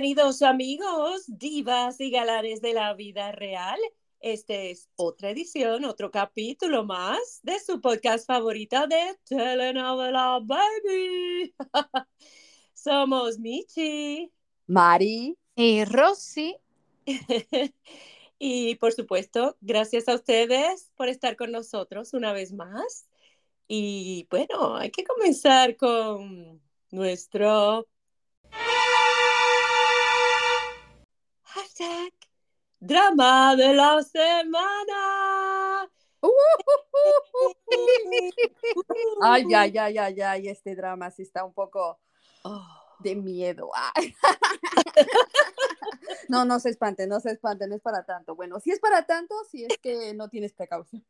Bienvenidos amigos, divas y galanes de la vida real. Este es otra edición, otro capítulo más de su podcast favorito de Telenovela Baby. Somos Michi. Mari. Y Rosy. y por supuesto, gracias a ustedes por estar con nosotros una vez más. Y bueno, hay que comenzar con nuestro hashtag drama de la semana. Ay, ay, ay, ay, ay, este drama sí está un poco de miedo. Ay. No, no se espante, no se espante, no es para tanto. Bueno, si es para tanto, si es que no tienes precaución.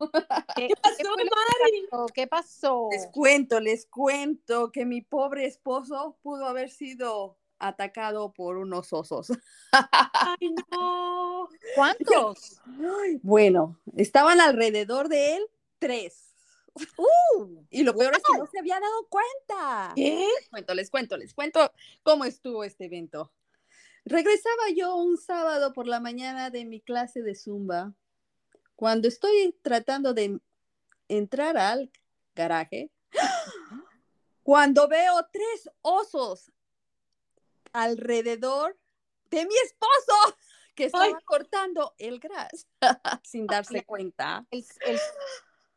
¿Qué pasó, Mari? ¿Qué pasó? Les cuento, les cuento que mi pobre esposo pudo haber sido atacado por unos osos. Ay, no. ¿Cuántos? Bueno, estaban alrededor de él tres. Uh, Y lo peor es que no se había dado cuenta. ¿Qué? Les cuento, les cuento, les cuento cómo estuvo este evento. Regresaba yo un sábado por la mañana de mi clase de zumba. Cuando estoy tratando de entrar al garaje, cuando veo tres osos alrededor de mi esposo que estaba Ay. cortando el gras sin darse cuenta. el- el-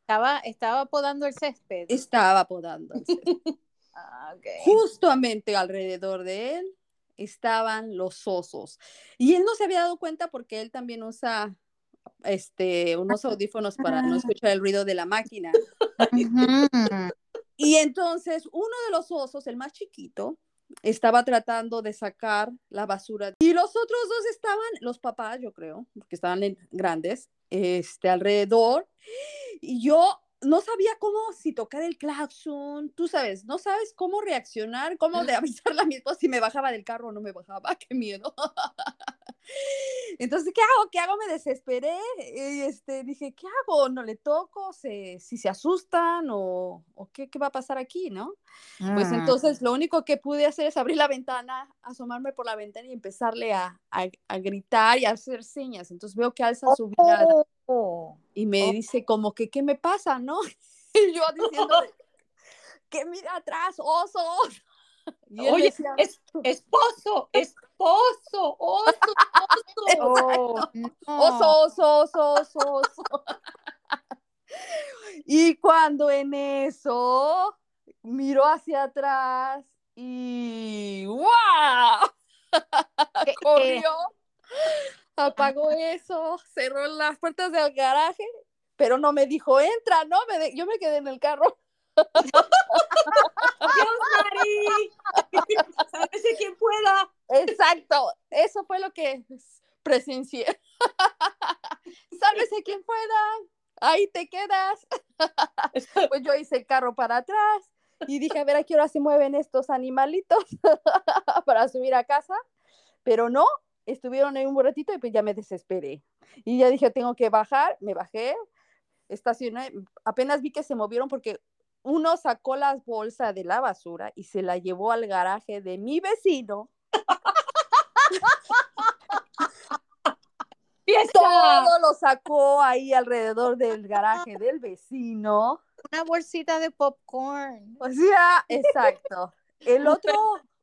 estaba, estaba podando el césped. Estaba podando. el césped. Ah. Justamente alrededor de él estaban los osos. Y él no se había dado cuenta porque él también usa este, unos audífonos para no escuchar el ruido de la máquina. Y entonces uno de los osos, el más chiquito, estaba tratando de sacar la basura. Y los otros dos estaban, los papás, yo creo, porque estaban en- grandes, este, alrededor. Y yo no sabía cómo, si tocar el claxon, tú sabes, no sabes cómo reaccionar, cómo de avisarle a mi esposo si me bajaba del carro o no me bajaba, qué miedo. Entonces, ¿qué hago? ¿Qué hago? Me desesperé y este, dije, ¿qué hago? ¿No le toco? ¿Se, si se asustan o, o qué, qué va a pasar aquí, no? Pues Mm. entonces lo único que pude hacer es abrir la ventana, asomarme por la ventana y empezarle a, a- a gritar y a hacer señas. Entonces veo que alza su mirada Oh. y me oh. dice como que, ¿qué me pasa, no? Y yo diciendo, que mira atrás, osos. Y él Oye, decía, es, esposo, esposo, oso, oso. Oh, no. oso, oso, oso, oso, oso. Y cuando en eso miró hacia atrás y ¡guau! ¿Qué- corrió, apagó eso, cerró las puertas del garaje, pero no me dijo, entra, no, me de- yo me quedé en el carro. Dios, Mari. Sálvese quien pueda. Exacto, eso fue lo que presencié. Sálvese quien pueda, ahí te quedas. Pues yo hice el carro para atrás y dije, a ver a qué hora se mueven estos animalitos para subir a casa, pero no, estuvieron ahí un ratito y pues ya me desesperé. Y ya dije, tengo que bajar, me bajé, estacioné, apenas vi que se movieron porque uno sacó las bolsas de la basura y se la llevó al garaje de mi vecino. Fiesta. Todo lo sacó ahí alrededor del garaje del vecino. Una bolsita de popcorn. O sea, exacto. El otro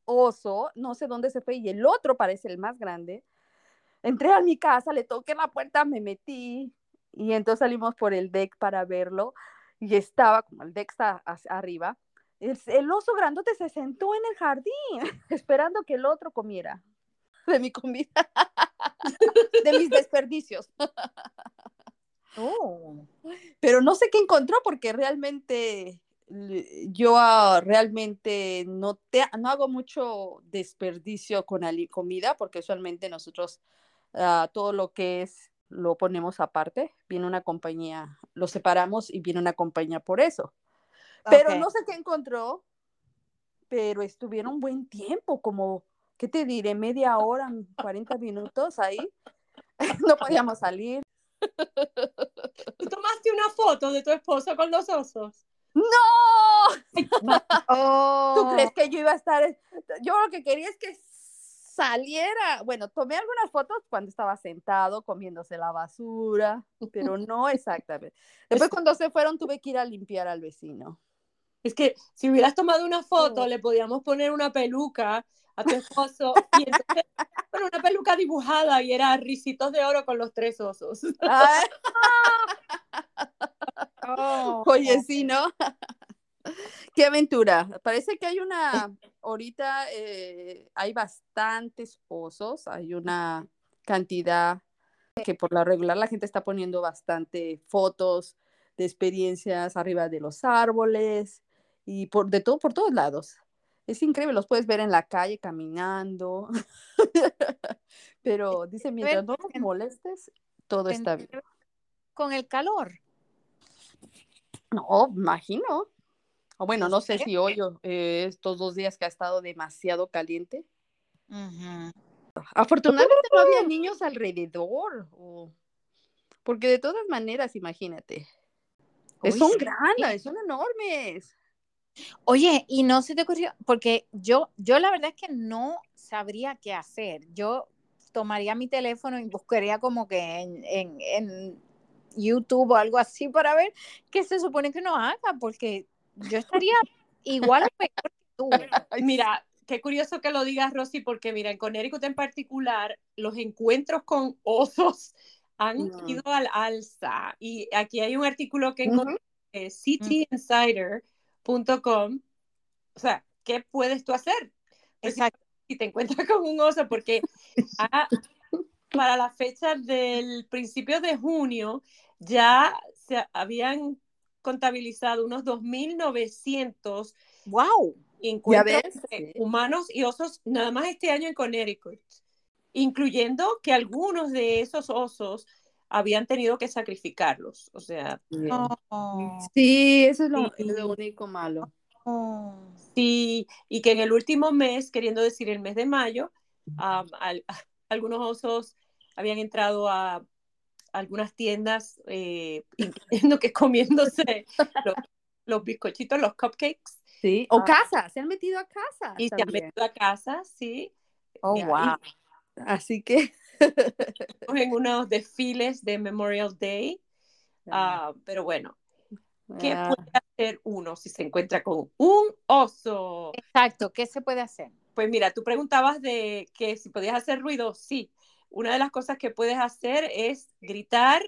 oso, no sé dónde se fue, y el otro parece el más grande. Entré a mi casa, le toqué la puerta, me metí, y entonces salimos por el deck para verlo, y estaba, como el hacia arriba, el, el oso grandote se sentó en el jardín, esperando que el otro comiera de mi comida, de mis desperdicios. Oh. pero no sé qué encontró porque realmente yo ah, realmente no, te, no hago mucho desperdicio con comida porque usualmente nosotros ah, todo lo que es lo ponemos aparte, viene una compañía, lo separamos y viene una compañía por eso. Pero no sé qué encontró, pero estuvieron buen tiempo, como, ¿qué te diré? Media hora, 40 minutos ahí. No podíamos salir. ¿Tú tomaste una foto de tu esposo con los osos? ¡No! Oh. ¿Tú crees que yo iba a estar? Yo lo que quería es que saliera. Bueno, tomé algunas fotos cuando estaba sentado comiéndose la basura, pero no exactamente. Después cuando se fueron tuve que ir a limpiar al vecino. Es que si hubieras tomado una foto, le podíamos poner una peluca a tu esposo y entonces, bueno, una peluca dibujada y era risitos de oro con los tres osos. Oh. Oye, sí, ¿no? Qué aventura. Parece que hay una, ahorita eh, hay bastantes osos, hay una cantidad que por la regular la gente está poniendo bastante fotos de experiencias arriba de los árboles y por de todo por todos lados. Es increíble, los puedes ver en la calle caminando. Pero dice, mientras no los molestes, todo está bien. Con el calor. No, imagino. O bueno, no sé si hoy eh, estos dos días que ha estado demasiado caliente. Afortunadamente no había niños alrededor. Porque de todas maneras, imagínate. son grandes, son enormes. Oye, y no se te ocurrió, porque yo, yo la verdad es que no sabría qué hacer. Yo tomaría mi teléfono y buscaría como que en, en YouTube o algo así para ver qué se supone que no haga, porque yo estaría igual o peor que tú. Mira, qué curioso que lo digas, Rosy, porque mira, en Connecticut en particular, los encuentros con osos han ido al alza. Y aquí hay un artículo que encontré, uh cityinsider.com. O sea, ¿qué puedes tú hacer? Pues Exacto. Si te encuentras con un oso, porque para la fecha del principio de junio ya se habían contabilizado unos 2.900 wow. encuentros humanos y osos nada más este año en Connecticut, incluyendo que algunos de esos osos habían tenido que sacrificarlos. O sea, oh. sí, eso es lo, único malo. Oh. Sí, y que en el último mes, queriendo decir el mes de mayo, algunos osos habían entrado a algunas tiendas, eh, incluyendo que comiéndose los, bizcochitos, los cupcakes. Sí, o ah. casa, se han metido a casa. Y se han metido a casa, sí. Oh, wow. Así que. en unos desfiles de Memorial Day. Ah, pero bueno, ¿qué ah. puede hacer uno si se encuentra con un oso? Exacto, ¿qué se puede hacer? Pues mira, tú preguntabas de que si podías hacer ruido, sí una de las cosas que puedes hacer es gritar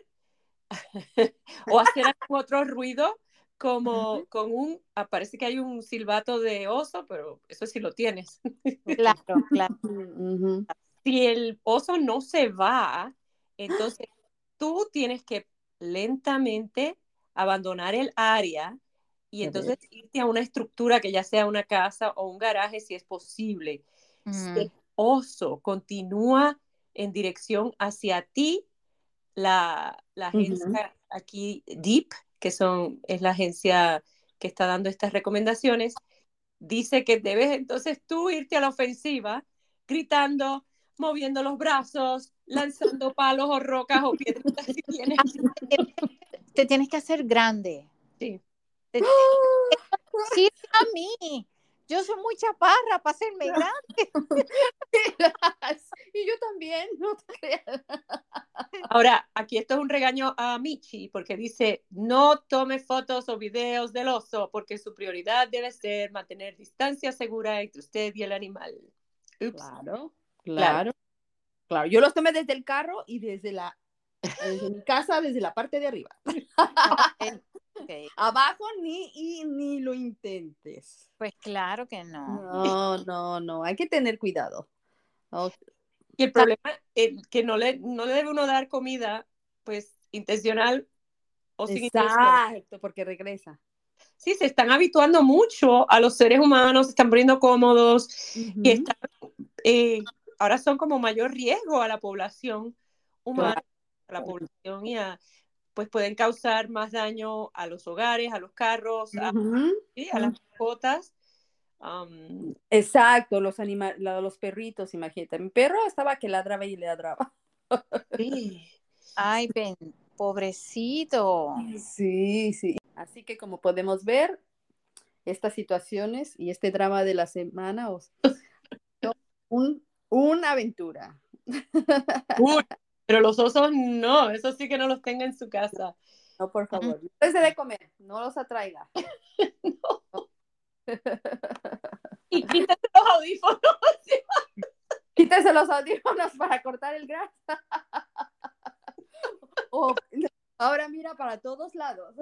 o hacer otro ruido como con un, parece que hay un silbato de oso, pero eso sí lo tienes. Claro, claro. Si el oso no se va, entonces tú tienes que lentamente abandonar el área y entonces irte a una estructura que ya sea una casa o un garaje si es posible. Si el oso continúa en dirección hacia ti. La, la agencia aquí, Deep, que son, es la agencia que está dando estas recomendaciones, dice que debes entonces tú irte a la ofensiva gritando, moviendo los brazos, lanzando palos o rocas o piedras si tienes. Te tienes que hacer grande. Sí. Sí, a mí. Yo soy muy chaparra para hacerme grande. y yo también, no te creas. Ahora, aquí esto es un regaño a Michi, porque dice, no tome fotos o videos del oso, porque su prioridad debe ser mantener distancia segura entre usted y el animal. Claro, claro, claro. Yo los tomé desde el carro y desde la desde mi casa, desde la parte de arriba. Abajo ni, y, ni lo intentes. Pues claro que no. No, no, no, hay que tener cuidado. Y el problema es que no le, no le debe uno dar comida, pues, intencional o sin Exacto, porque regresa. Sí, se están habituando mucho a los seres humanos, se están poniendo cómodos y están, eh, ahora son como mayor riesgo a la población humana, a la población y a, pues pueden causar más daño a los hogares, a los carros, a, las mascotas. Exacto, los animales, los perritos, imagínate. Mi perro estaba que ladraba y ladraba. Sí. Ay, ven, pobrecito. Sí, sí. Así que como podemos ver, estas situaciones y este drama de la semana, un Una aventura. Uy, pero los osos no, eso sí que no los tenga en su casa. No, por favor. No de comer, no los atraiga. no. Y quítese los audífonos. Quítese los audífonos para cortar el grasa. Oh, ahora mira para todos lados.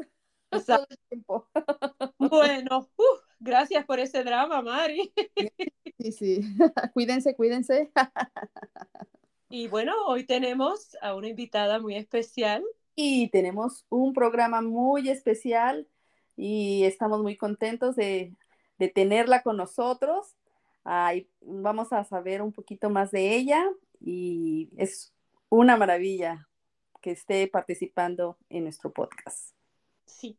Todo el tiempo. Bueno, uh, gracias por ese drama, Mari. Sí, sí. Cuídense, cuídense. Y bueno, hoy tenemos a una invitada muy especial. Y tenemos un programa muy especial y estamos muy contentos de, de tenerla con nosotros. Ay, vamos a saber un poquito más de ella y es una maravilla que esté participando en nuestro podcast. Sí.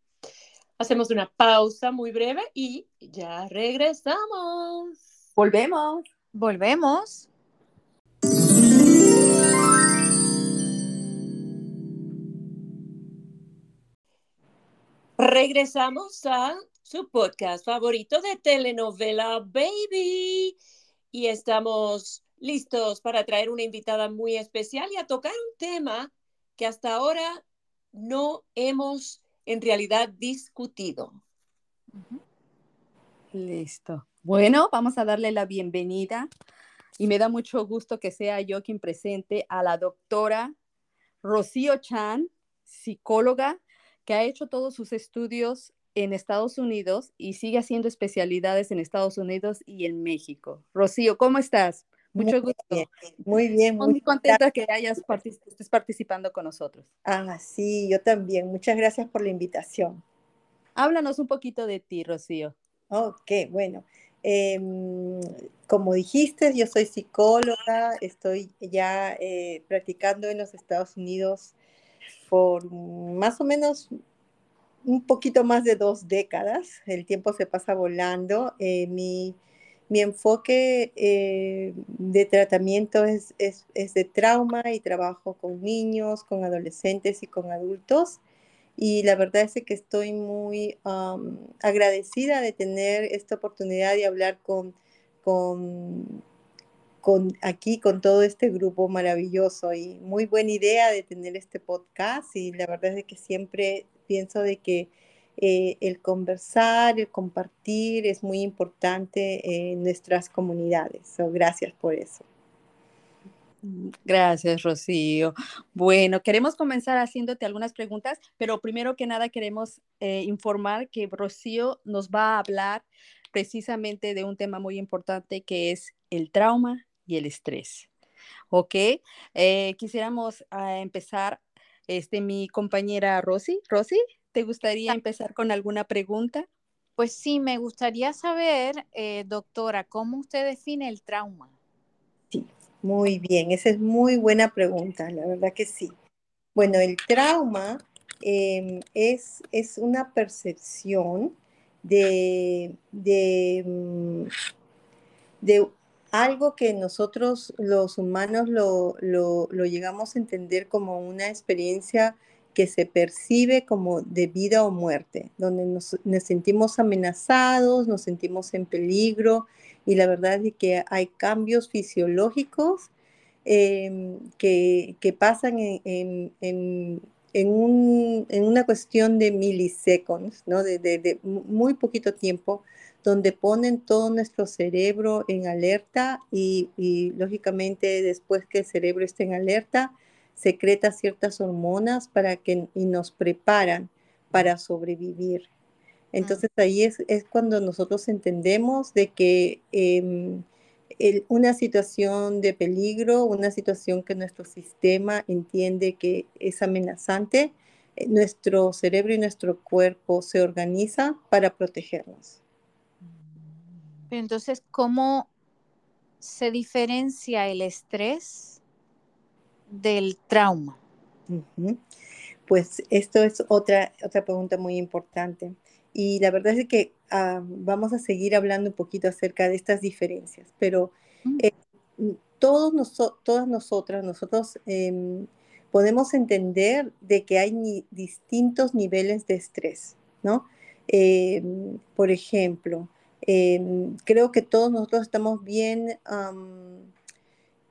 Hacemos una pausa muy breve y ya regresamos. Volvemos. Volvemos. Regresamos a su podcast favorito de telenovela Baby y estamos listos para traer una invitada muy especial y a tocar un tema que hasta ahora no hemos en realidad discutido. Listo. Bueno, vamos a darle la bienvenida y me da mucho gusto que sea yo quien presente a la doctora Rocío Chan, psicóloga que ha hecho todos sus estudios en Estados Unidos y sigue haciendo especialidades en Estados Unidos y en México. Rocío, ¿cómo estás? Mucho gusto. muy bien. Muy, contenta que hayas estés participando con nosotros. Ah, sí, yo también. Muchas gracias por la invitación. Háblanos un poquito de ti, Rocío. Ok, bueno. Em, como dijiste, yo soy psicóloga, estoy ya eh, practicando en los Estados Unidos por más o menos un poquito más de dos décadas. El tiempo se pasa volando. Eh, mi mi enfoque eh, de tratamiento es, es, de trauma y trabajo con niños, con adolescentes y con adultos. Y la verdad es que estoy muy agradecida de tener esta oportunidad de hablar con, con, con aquí, con todo este grupo maravilloso. Y muy buena idea de tener este podcast. Y la verdad es que siempre pienso de que eh, el conversar, el compartir es muy importante en nuestras comunidades. gracias por eso. Gracias, Rocío. Bueno, queremos comenzar haciéndote algunas preguntas, pero primero que nada queremos eh, informar que Rocío nos va a hablar precisamente de un tema muy importante que es el trauma y el estrés. ¿Ok? Eh, quisiéramos ah, empezar, este, mi compañera Rosy. Rosy, ¿Te gustaría empezar con alguna pregunta? Pues sí, me gustaría saber, eh, doctora, ¿cómo usted define el trauma? Sí, muy bien, esa es muy buena pregunta, la verdad que sí. Bueno, el trauma em, es, es, una percepción de, de, mm, de, algo que nosotros los humanos lo, lo, llegamos a entender como una experiencia que se percibe como de vida o muerte, donde nos, sentimos amenazados, nos sentimos en peligro y la verdad es que hay cambios fisiológicos em, que, pasan en, una cuestión de miliseconds, ¿no? de, muy poquito tiempo, donde ponen todo nuestro cerebro en alerta y, y lógicamente después que el cerebro esté en alerta, secreta ciertas hormonas para que, y nos preparan para sobrevivir. Entonces ahí es, cuando nosotros entendemos de que em, una situación de peligro, una situación que nuestro sistema entiende que es amenazante, eh, nuestro cerebro y nuestro cuerpo se organiza para protegernos. Entonces, ¿cómo se diferencia el estrés del trauma? Pues esto es otra, otra pregunta muy importante. Y la verdad es que ah, vamos a seguir hablando un poquito acerca de estas diferencias, pero mm. eh, todos todas nosotras, nosotros em, podemos entender de que hay distintos niveles de estrés, ¿no? Em, por ejemplo, em, creo que todos nosotros estamos bien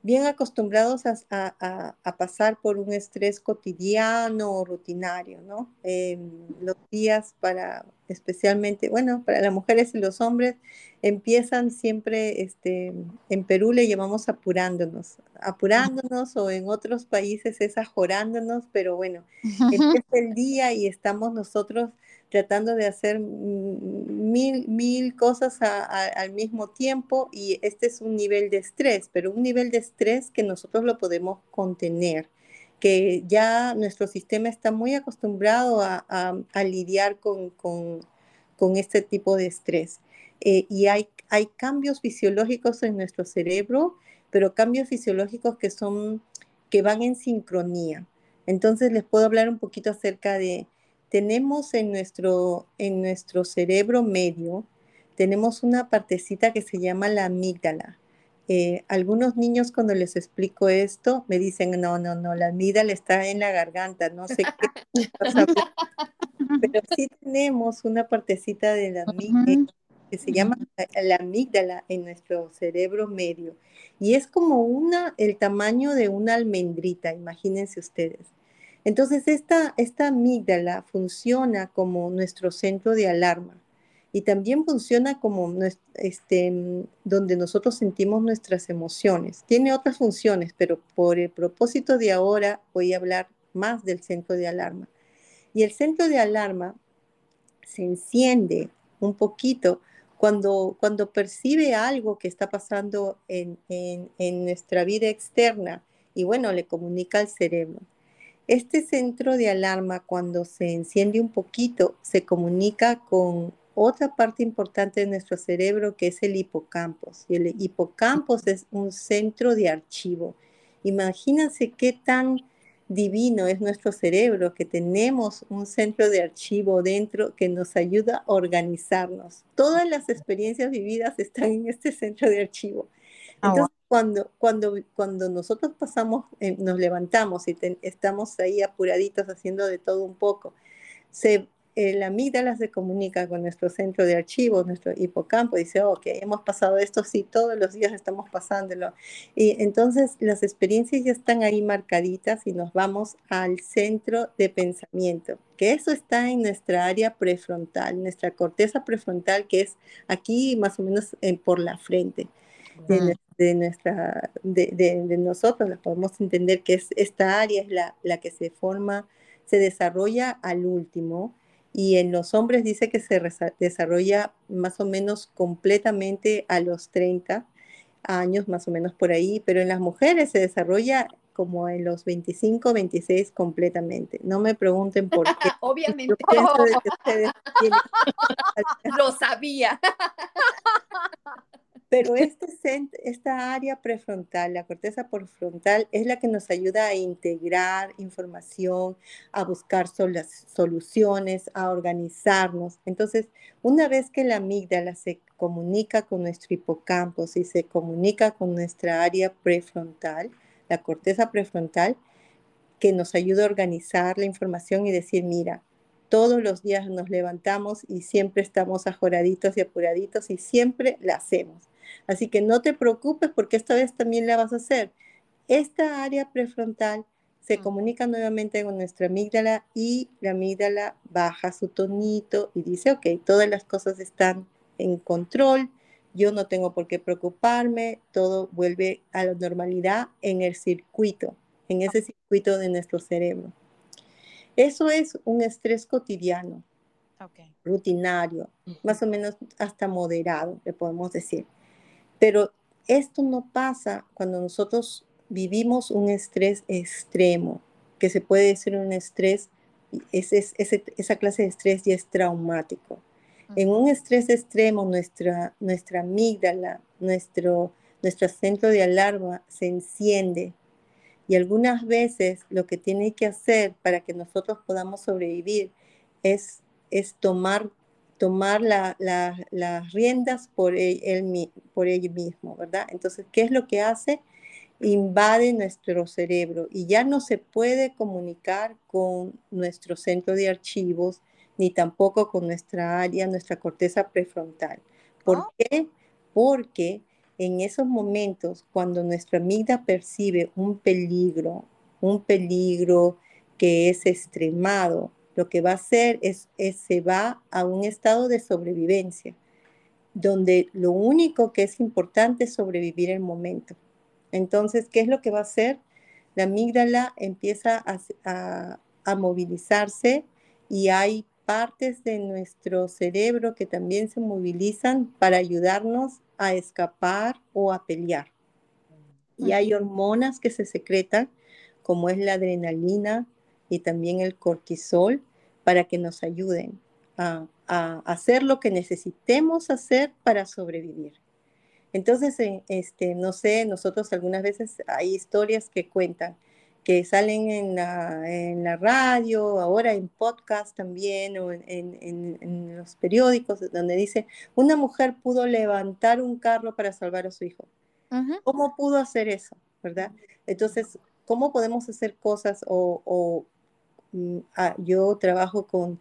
bien acostumbrados a, pasar por un estrés cotidiano o rutinario, ¿no? los días para, especialmente, bueno, para las mujeres y los hombres, empiezan siempre, este, en Perú le llamamos apurándonos, apurándonos o en otros países es ajorándonos, pero bueno, empieza el día y estamos nosotros tratando de hacer mil, mil cosas al mismo tiempo y este es un nivel de estrés, pero un nivel de estrés que nosotros lo podemos contener, que ya nuestro sistema está muy acostumbrado a, lidiar con, este tipo de estrés. Eh, y hay, hay cambios fisiológicos en nuestro cerebro, pero cambios fisiológicos que son que van en sincronía. Entonces les puedo hablar un poquito acerca de tenemos en nuestro, en nuestro cerebro medio, tenemos una partecita que se llama la amígdala. Eh, algunos niños cuando les explico esto me dicen, no, no, no, la amígdala está en la garganta, no sé qué. Pero sí tenemos una partecita de la amígdala que se llama la amígdala en nuestro cerebro medio. Y es como una, el tamaño de una almendrita, imagínense ustedes. Entonces, esta, esta amígdala funciona como nuestro centro de alarma y también funciona como este, donde nosotros sentimos nuestras emociones. Tiene otras funciones, pero por el propósito de ahora voy a hablar más del centro de alarma. Y el centro de alarma se enciende un poquito cuando, cuando percibe algo que está pasando en, en nuestra vida externa y bueno, le comunica al cerebro. Este centro de alarma, cuando se enciende un poquito, se comunica con otra parte importante de nuestro cerebro que es el hipocampos. Y el hipocampos es un centro de archivo. Imagínense qué tan divino es nuestro cerebro, que tenemos un centro de archivo dentro que nos ayuda a organizarnos. Todas las experiencias vividas están en este centro de archivo. Ah, Entonces, cuando, cuando, cuando nosotros pasamos, eh, nos levantamos y estamos ahí apuraditos haciendo de todo un poco, se, la amígdala se comunica con nuestro centro de archivos, nuestro hipocampo, y dice, ok, hemos pasado esto, sí, todos los días estamos pasándolo. Y entonces las experiencias ya están ahí marcaditas y nos vamos al centro de pensamiento, que eso está en nuestra área prefrontal, nuestra corteza prefrontal, que es aquí más o menos eh, por la frente de, nuestra, de, nosotros, la podemos entender que es, esta área es la, la que se forma, se desarrolla al último y en los hombres dice que se desarrolla más o menos completamente a los 30 años, más o menos por ahí, pero en las mujeres se desarrolla como en los 25, 26 completamente. No me pregunten por qué. Obviamente. Lo sabía. Pero este esta área prefrontal, la corteza prefrontal, es la que nos ayuda a integrar información, a buscar soluciones, a organizarnos. Entonces, una vez que la amígdala se comunica con nuestro hipocampo y se comunica con nuestra área prefrontal, la corteza prefrontal, que nos ayuda a organizar la información y decir, mira, todos los días nos levantamos y siempre estamos ajoraditos y apuraditos y siempre la hacemos. Así que no te preocupes porque esta vez también la vas a hacer. Esta área prefrontal se comunica nuevamente con nuestra amígdala y la amígdala baja su tonito y dice, ok, todas las cosas están en control, yo no tengo por qué preocuparme, todo vuelve a la normalidad en el circuito, en ese circuito de nuestro cerebro. Eso es un estrés cotidiano, rutinario, más o menos hasta moderado, le podemos decir. Pero esto no pasa cuando nosotros vivimos un estrés extremo, que se puede decir un estrés, esa clase de estrés ya es traumático. En un estrés extremo, nuestra, nuestra amígdala, nuestro, nuestro centro de alarma se enciende. Y algunas veces lo que tiene que hacer para que nosotros podamos sobrevivir es, es tomar tomar las riendas por e, él, por mismo, ¿verdad? Entonces, ¿qué es lo que hace? Invade nuestro cerebro y ya no se puede comunicar con nuestro centro de archivos ni tampoco con nuestra área, nuestra corteza prefrontal. ¿Por oh. qué? Porque en esos momentos, cuando nuestra amígdala percibe un peligro, un peligro que es extremado, lo que va a hacer es, se va a un estado de sobrevivencia, donde lo único que es importante es sobrevivir el momento. Entonces, ¿qué es lo que va a hacer? La amígdala empieza a, a movilizarse y hay partes de nuestro cerebro que también se movilizan para ayudarnos a escapar o a pelear. Y hay hormonas que se secretan, como es la adrenalina y también el cortisol, para que nos ayuden a, hacer lo que necesitemos hacer para sobrevivir. Entonces, eh, este, no sé, nosotros algunas veces hay historias que cuentan que salen en la, radio, ahora en podcast también, o en, los periódicos, donde dice, una mujer pudo levantar un carro para salvar a su hijo. ¿Cómo pudo hacer eso? ¿Verdad? Entonces, ¿cómo podemos hacer cosas o yo trabajo con,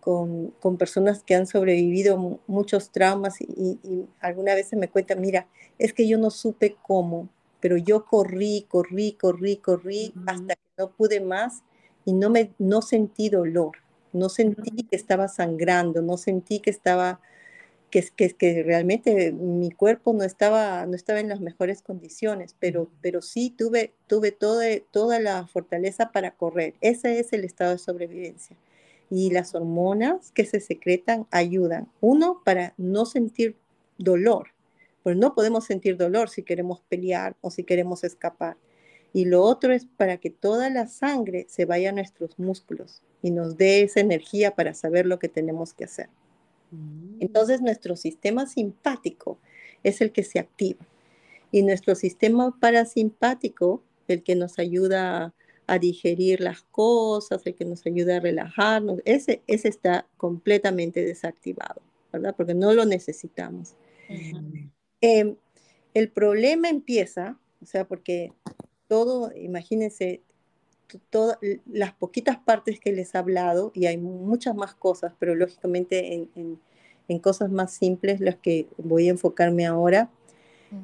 con, personas que han sobrevivido muchos traumas y, alguna vez me cuentan, mira, es que yo no supe cómo, pero yo corrí, corrí, corrí, corrí hasta que no pude más y no, me, no sentí dolor, no sentí que estaba sangrando, no sentí que estaba que, que, que realmente mi cuerpo no estaba, no estaba en las mejores condiciones, pero, pero sí tuve, tuve toda, toda la fortaleza para correr. Ese es el estado de sobrevivencia. Y las hormonas que se secretan ayudan. Uno, para no sentir dolor, pues no podemos sentir dolor si queremos pelear o si queremos escapar. Y lo otro es para que toda la sangre se vaya a nuestros músculos y nos dé esa energía para saber lo que tenemos que hacer. Mm. Entonces nuestro sistema simpático es el que se activa y nuestro sistema parasimpático, el que nos ayuda a digerir las cosas, el que nos ayuda a relajarnos, ese, ese está completamente desactivado, ¿verdad? Porque no lo necesitamos. Em, el problema empieza, o sea, porque todo, imagínense, todas las poquitas partes que les he hablado, y hay muchas más cosas, pero lógicamente en, en, cosas más simples las que voy a enfocarme ahora.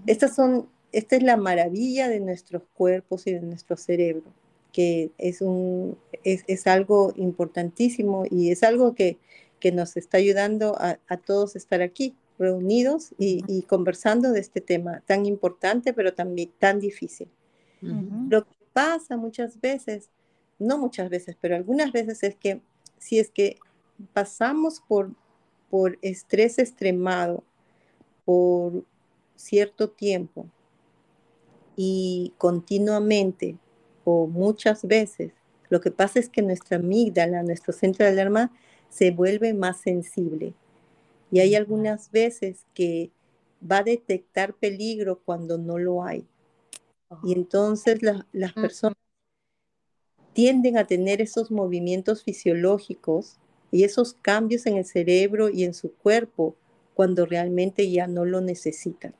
Estas son, esta es la maravilla de nuestros cuerpos y de nuestro cerebro, que es, un, es, es algo importantísimo y es algo que, que nos está ayudando a, a, todos estar aquí reunidos y, y, conversando de este tema tan importante, pero también tan difícil. Lo que pasa muchas veces, no muchas veces, pero algunas veces es que si es que pasamos por, por estrés extremado por cierto tiempo y continuamente o muchas veces, lo que pasa es que nuestra amígdala, nuestro centro de alarma, se vuelve más sensible. Y hay algunas veces que va a detectar peligro cuando no lo hay. Y entonces las personas tienden a tener esos movimientos fisiológicos y esos cambios en el cerebro y en su cuerpo cuando realmente ya no lo necesitan.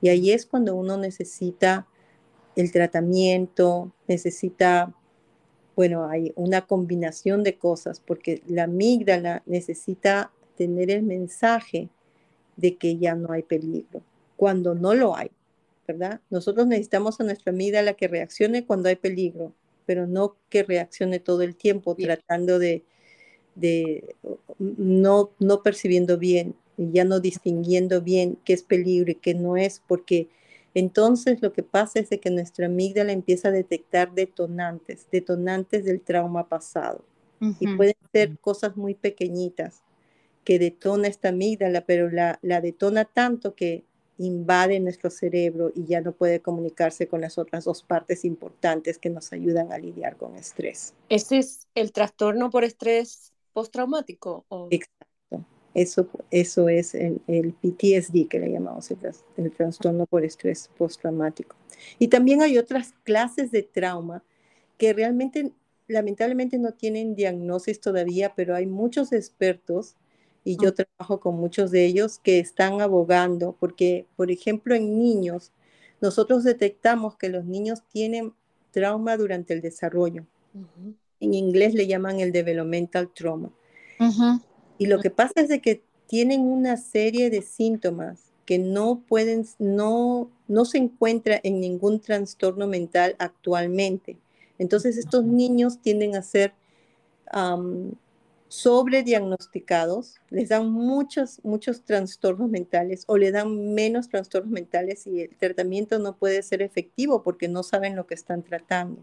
Y ahí es cuando uno necesita el tratamiento, necesita, bueno, hay una combinación de cosas, porque la amígdala necesita tener el mensaje de que ya no hay peligro, cuando no lo hay. ¿Verdad? Nosotros necesitamos a nuestra amígdala que reaccione cuando hay peligro, pero no que reaccione todo el tiempo tratando de, de no, no percibiendo bien, ya no distinguiendo bien qué es peligro y qué no es, porque entonces lo que pasa es de que nuestra amígdala empieza a detectar detonantes, detonantes del trauma pasado. Y pueden ser cosas muy pequeñitas que detona esta amígdala, pero la, la detona tanto que invade nuestro cerebro y ya no puede comunicarse con las otras dos partes importantes que nos ayudan a lidiar con estrés. ¿Ese es el trastorno por estrés postraumático? Exacto. Eso, eso es el, PTSD que le llamamos, el, el trastorno por estrés postraumático. Y también hay otras clases de trauma que realmente, lamentablemente, no tienen diagnosis todavía, pero hay muchos expertos y yo trabajo con muchos de ellos que están abogando, porque, por ejemplo, en niños, nosotros detectamos que los niños tienen trauma durante el desarrollo. En inglés le llaman el developmental trauma. Y lo que pasa es de que tienen una serie de síntomas que no pueden, no, no se encuentra en ningún trastorno mental actualmente. Entonces estos niños tienden a ser sobrediagnosticados, les dan muchos, muchos trastornos mentales o le dan menos trastornos mentales y el tratamiento no puede ser efectivo porque no saben lo que están tratando.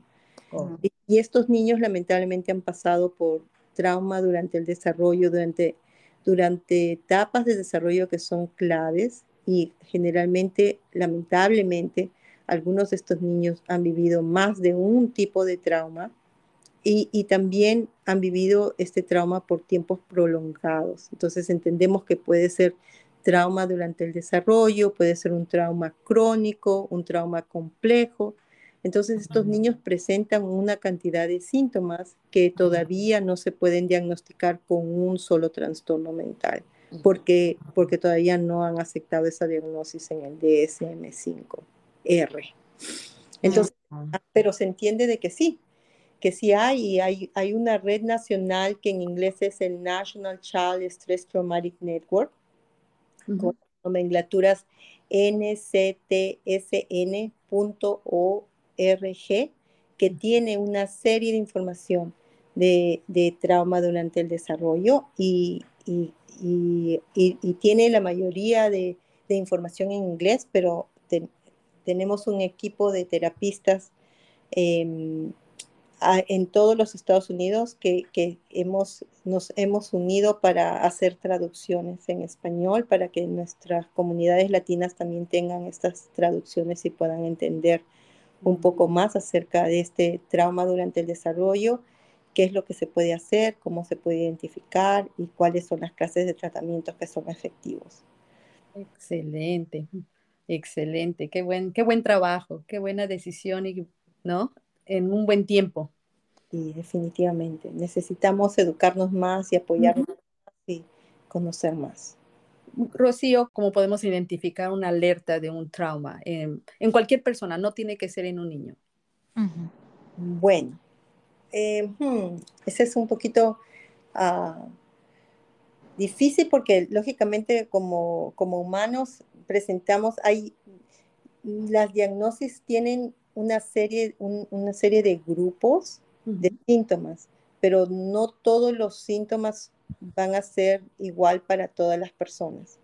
Oh. Y, estos niños lamentablemente han pasado por trauma durante el desarrollo, durante, durante etapas de desarrollo que son claves y generalmente, lamentablemente, algunos de estos niños han vivido más de un tipo de trauma y, también han vivido este trauma por tiempos prolongados. Entonces entendemos que puede ser trauma durante el desarrollo, puede ser un trauma crónico, un trauma complejo. Entonces estos niños presentan una cantidad de síntomas que todavía no se pueden diagnosticar con un solo trastorno mental, porque, porque todavía no han aceptado esa diagnosis en el DSM-5R. Entonces, pero se entiende de que sí, que sí hay, hay, hay una red nacional que en inglés es el National Child Stress Traumatic Network, con nomenclaturas nctsn.org, que tiene una serie de información de, de trauma durante el desarrollo y, y, y, tiene la mayoría de, de, información en inglés, pero tenemos un equipo de terapistas eh, en todos los Estados Unidos que, hemos, nos hemos unido para hacer traducciones en español para que nuestras comunidades latinas también tengan estas traducciones y puedan entender un poco más acerca de este trauma durante el desarrollo, qué es lo que se puede hacer, cómo se puede identificar y cuáles son las clases de tratamientos que son efectivos. Excelente, excelente, qué buen, qué buen trabajo, qué buena decisión y, ¿no? En un buen tiempo. Sí, definitivamente. Necesitamos educarnos más y apoyarnos más y conocer más. Rocío, ¿cómo podemos identificar una alerta de un trauma en, cualquier persona? No tiene que ser en un niño. Bueno, eh, hmm, ese es un poquito ah, difícil porque lógicamente como, como humanos presentamos, hay, las diagnosis tienen una serie, una serie de grupos de síntomas, pero no todos los síntomas van a ser igual para todas las personas.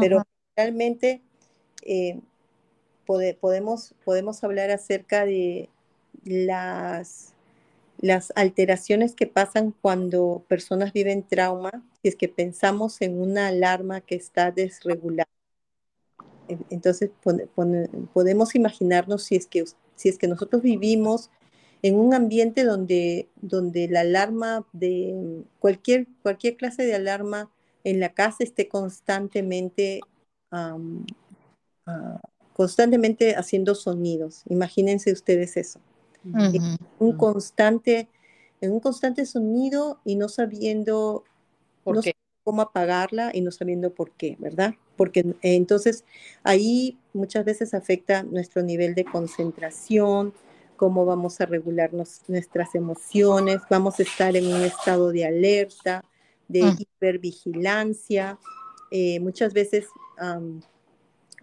Pero realmente eh, podemos, podemos hablar acerca de las, las alteraciones que pasan cuando personas viven trauma, si es que pensamos en una alarma que está desregulada entonces podemos imaginarnos si es, que, si es que nosotros vivimos en un ambiente donde, donde la alarma de cualquier, cualquier clase de alarma en la casa esté constantemente, ah, constantemente haciendo sonidos. Imagínense ustedes eso. un constante, en un constante sonido y no sabiendo cómo apagarla y no sabiendo por qué, ¿verdad? Porque eh, entonces ahí muchas veces afecta nuestro nivel de concentración, cómo vamos a regular nuestras emociones, vamos a estar en un estado de alerta, de mm. hipervigilancia. Eh, muchas veces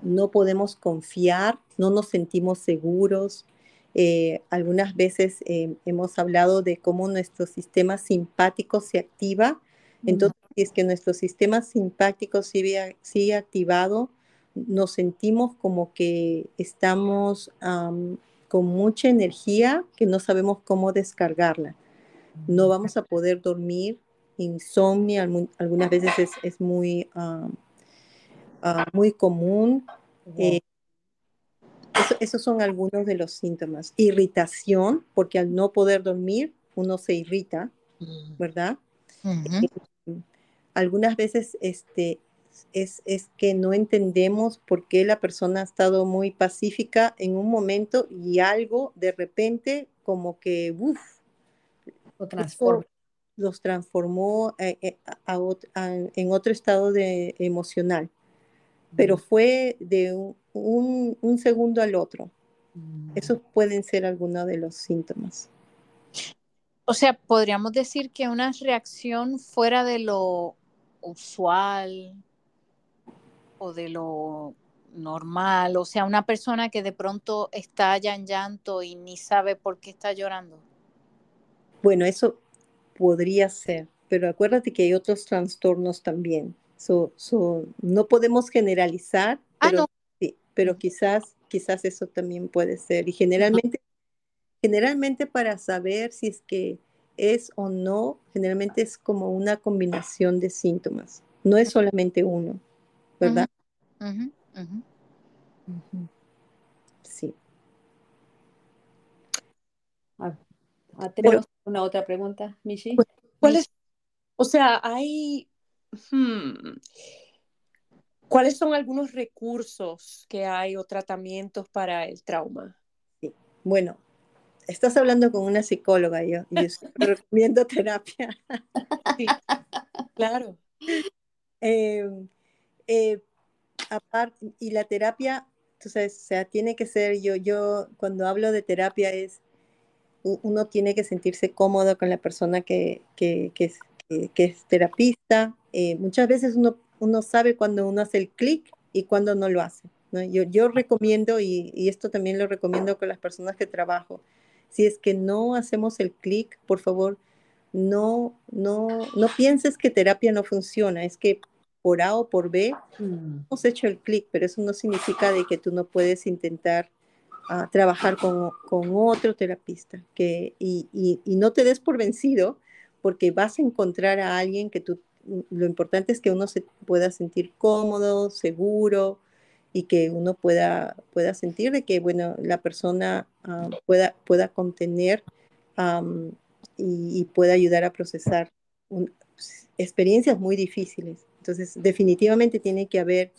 no podemos confiar, no nos sentimos seguros. Eh, algunas veces hemos hablado de cómo nuestro sistema simpático se activa. Entonces, si es que nuestro sistema simpático sigue, sigue activado, nos sentimos como que estamos con mucha energía que no sabemos cómo descargarla. No vamos a poder dormir, insomnio algunas veces es, muy, ah, muy común. Eh, esos son algunos de los síntomas. Irritación, porque al no poder dormir, uno se irrita, ¿verdad? Algunas veces este, es, que no entendemos por qué la persona ha estado muy pacífica en un momento y algo de repente como que, uff, los transformó eh, eh, en otro estado de, emocional. Pero fue de un, un segundo al otro. Mm. Esos pueden ser algunos de los síntomas. O sea, podríamos decir que una reacción fuera de lo usual. o de lo normal, o sea, una persona que de pronto está ya en llanto y ni sabe por qué está llorando. Bueno, eso podría ser, pero acuérdate que hay otros trastornos también. So, no podemos generalizar, ah, pero, sí, pero quizás, quizás eso también puede ser. Y generalmente, generalmente para saber si es que es o no, generalmente es como una combinación de síntomas. No es solamente uno, ¿verdad? Sí. Ah, tenemos una otra pregunta, Michi. ¿Cuál es? O sea, hay. Hmm, ¿Cuáles son algunos recursos que hay o tratamientos para el trauma? Sí. Bueno, estás hablando con una psicóloga, yo, yo recomiendo terapia. Sí, claro. Eh, eh, aparte, y la terapia, tú sabes, o sea, tiene que ser, yo, yo cuando hablo de terapia es, uno tiene que sentirse cómodo con la persona que, que, que, es, que es, terapista. Eh, muchas veces uno, uno sabe cuando uno hace el clic y cuando no lo hace. ¿no? Yo, yo recomiendo, y, y, esto también lo recomiendo con las personas que trabajo, si es que no hacemos el clic, por favor, no, no, no pienses que terapia no funciona, es que por A o por B, mm. hemos hecho el clic, pero eso no significa de que tú no puedes intentar uh, trabajar con, con, otro terapista. Que, y, y, y, no te des por vencido, porque vas a encontrar a alguien que tú, lo importante es que uno se pueda sentir cómodo, seguro, y que uno pueda, pueda sentir de que, bueno, la persona uh, pueda, pueda contener um, y, y, pueda ayudar a procesar un, experiencias muy difíciles. Entonces, definitivamente tiene que haber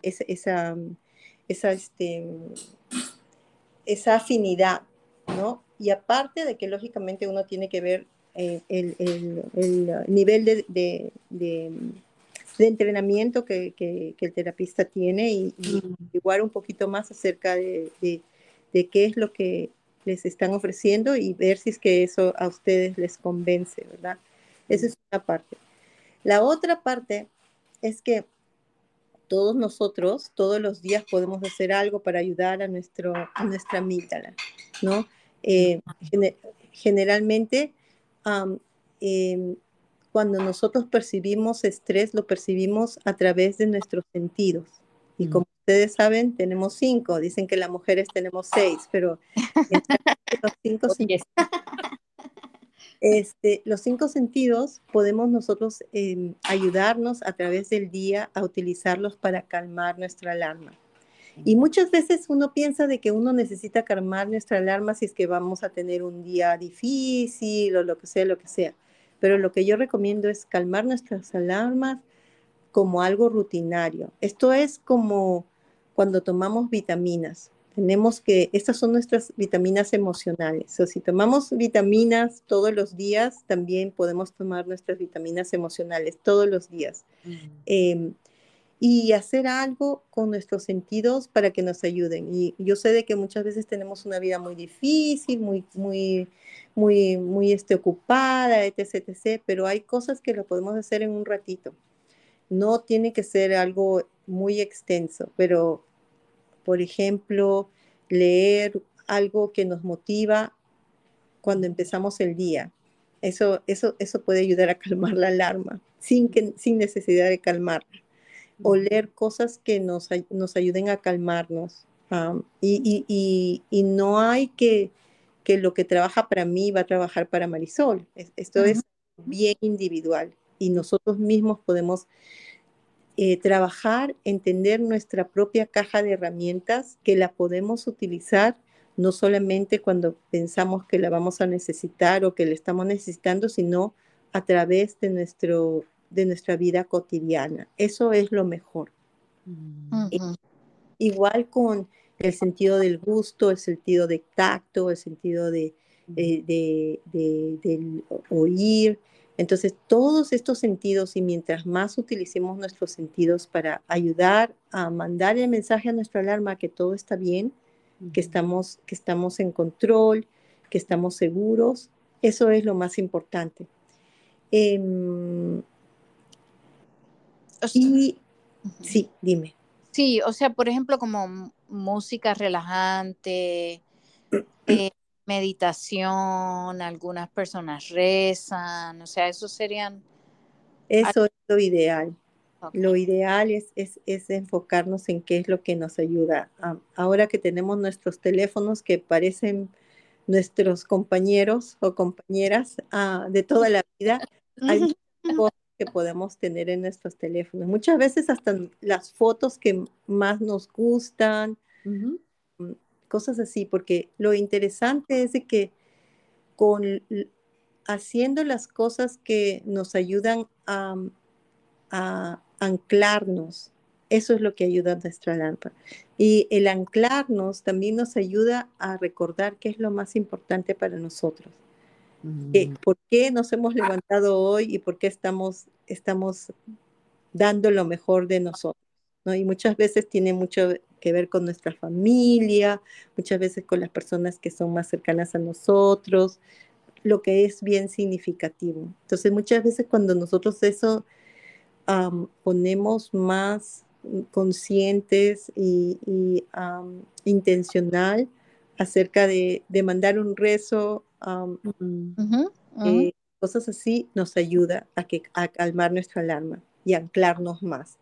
esa, esa, esa, este, esa afinidad, ¿no? Y aparte de que lógicamente uno tiene que ver eh, el, el, el, nivel de, de, de, de entrenamiento que, que, que, el terapista tiene y, y mm. igual un poquito más acerca de, de, qué es lo que les están ofreciendo y ver si es que eso a ustedes les convence, ¿verdad? Esa es una parte. La otra parte es que todos nosotros, todos los días podemos hacer algo para ayudar a, nuestro, a nuestra amígdala, ¿no? Eh, generalmente, eh, cuando nosotros percibimos estrés, lo percibimos a través de nuestros sentidos. Y como ustedes saben, tenemos cinco. Dicen que las mujeres tenemos seis, pero los cinco este, los cinco sentidos podemos nosotros eh, ayudarnos a través del día a utilizarlos para calmar nuestra alarma. Y muchas veces uno piensa de que uno necesita calmar nuestra alarma si es que vamos a tener un día difícil o lo que sea, lo que sea. Pero lo que yo recomiendo es calmar nuestras alarmas como algo rutinario. Esto es como cuando tomamos vitaminas tenemos que, estas son nuestras vitaminas emocionales. O si tomamos vitaminas todos los días, también podemos tomar nuestras vitaminas emocionales todos los días. eh, y hacer algo con nuestros sentidos para que nos ayuden. Y yo sé de que muchas veces tenemos una vida muy difícil, muy, muy, muy, muy este, ocupada, etc, etc, pero hay cosas que lo podemos hacer en un ratito. No tiene que ser algo muy extenso, pero por ejemplo, leer algo que nos motiva cuando empezamos el día. Eso, eso, eso puede ayudar a calmar la alarma sin, que, sin necesidad de calmarla. O leer cosas que nos, nos ayuden a calmarnos. Um, y, y, y, y, no hay que, que lo que trabaja para mí va a trabajar para Marisol. Esto uh -huh. es bien individual y nosotros mismos podemos eh, trabajar, entender nuestra propia caja de herramientas que la podemos utilizar no solamente cuando pensamos que la vamos a necesitar o que la estamos necesitando, sino a través de, nuestro, de nuestra vida cotidiana. Eso es lo mejor. Uh -huh. igual con el sentido del gusto, el sentido de tacto, el sentido de, eh, de, de, del oír, entonces, todos estos sentidos y mientras más utilicemos nuestros sentidos para ayudar a mandar el mensaje a nuestra alarma que todo está bien, que estamos, que estamos en control, que estamos seguros, eso es lo más importante. Eh, y sí, dime. Sí, o sea, por ejemplo, como música relajante, eh, meditación, algunas personas rezan, o sea, eso serían... Eso es lo ideal. Lo ideal es, es, enfocarnos en qué es lo que nos ayuda. ahora que tenemos nuestros teléfonos que parecen nuestros compañeros o compañeras ah, de toda la vida, hay cosas que podemos tener en nuestros teléfonos. Muchas veces hasta las fotos que más nos gustan, mm, cosas así, porque lo interesante es de que con haciendo las cosas que nos ayudan a, a anclarnos. Eso es lo que ayuda a nuestra lámpara. Y el anclarnos también nos ayuda a recordar qué es lo más importante para nosotros. Mm. ¿Por qué nos hemos levantado hoy y por qué estamos, estamos dando lo mejor de nosotros? ¿no? Y muchas veces tiene mucho que ver con nuestra familia, muchas veces con las personas que son más cercanas a nosotros, lo que es bien significativo. Entonces, muchas veces cuando nosotros eso ponemos más conscientes y, intencional acerca de, mandar un rezo, eh, cosas así, nos ayuda a, que, a calmar nuestra alarma y anclarnos más.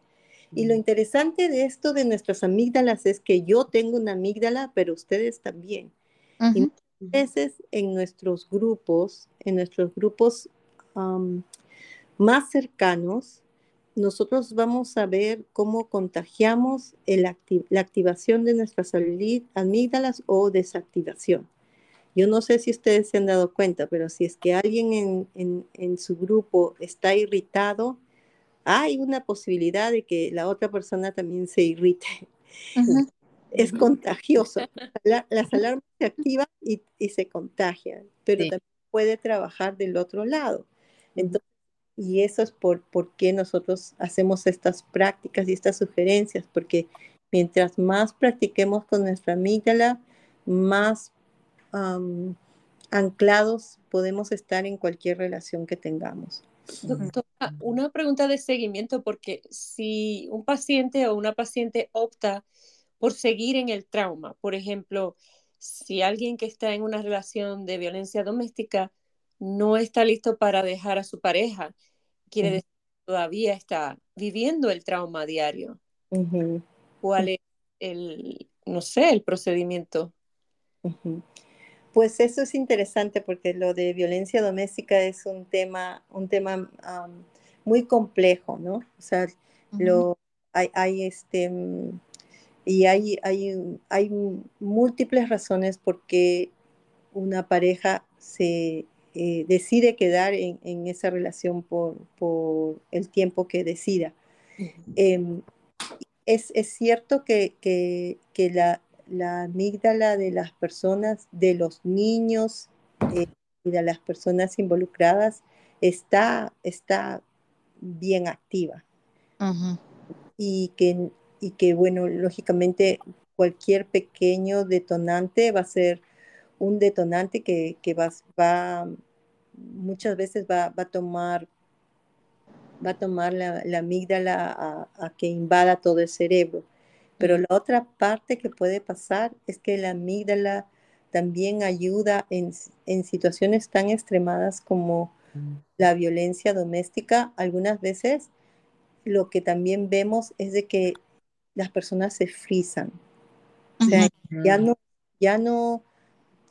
Y lo interesante de esto de nuestras amígdalas es que yo tengo una amígdala, pero ustedes también. Y muchas veces en nuestros grupos, en nuestros grupos más cercanos, nosotros vamos a ver cómo contagiamos la activación de nuestras amígdalas o desactivación. Yo no sé si ustedes se han dado cuenta, pero si es que alguien en, su grupo está irritado, hay una posibilidad de que la otra persona también se irrite. Es contagioso. las alarmas se activan y, se contagian, pero también puede trabajar del otro lado. Entonces, y eso es por, por qué nosotros hacemos estas prácticas y estas sugerencias, porque mientras más practiquemos con nuestra amígdala, más anclados podemos estar en cualquier relación que tengamos. Doctora, una pregunta de seguimiento, porque si un paciente o una paciente opta por seguir en el trauma, por ejemplo, si alguien que está en una relación de violencia doméstica no está listo para dejar a su pareja. Quiere decir que todavía está viviendo el trauma diario. ¿Cuál es el, no sé, el procedimiento? Pues eso es interesante porque lo de violencia doméstica es un tema, un tema muy complejo, ¿no? O sea, lo, hay, hay, este, y hay, hay, hay múltiples razones por qué una pareja se eh, decide quedar en, esa relación por, el tiempo que decida. Em, es, cierto que, la, amígdala de las personas, de los niños eh, y de las personas involucradas está, está bien activa. y, que, y que, bueno, lógicamente cualquier pequeño detonante va a ser un detonante que, va, muchas veces va, a tomar va a tomar la, amígdala a, que invada todo el cerebro. Pero la otra parte que puede pasar es que la amígdala también ayuda en, situaciones tan extremadas como mm. la violencia doméstica. Algunas veces lo que también vemos es de que las personas se frisan. O sea, ya no, ya no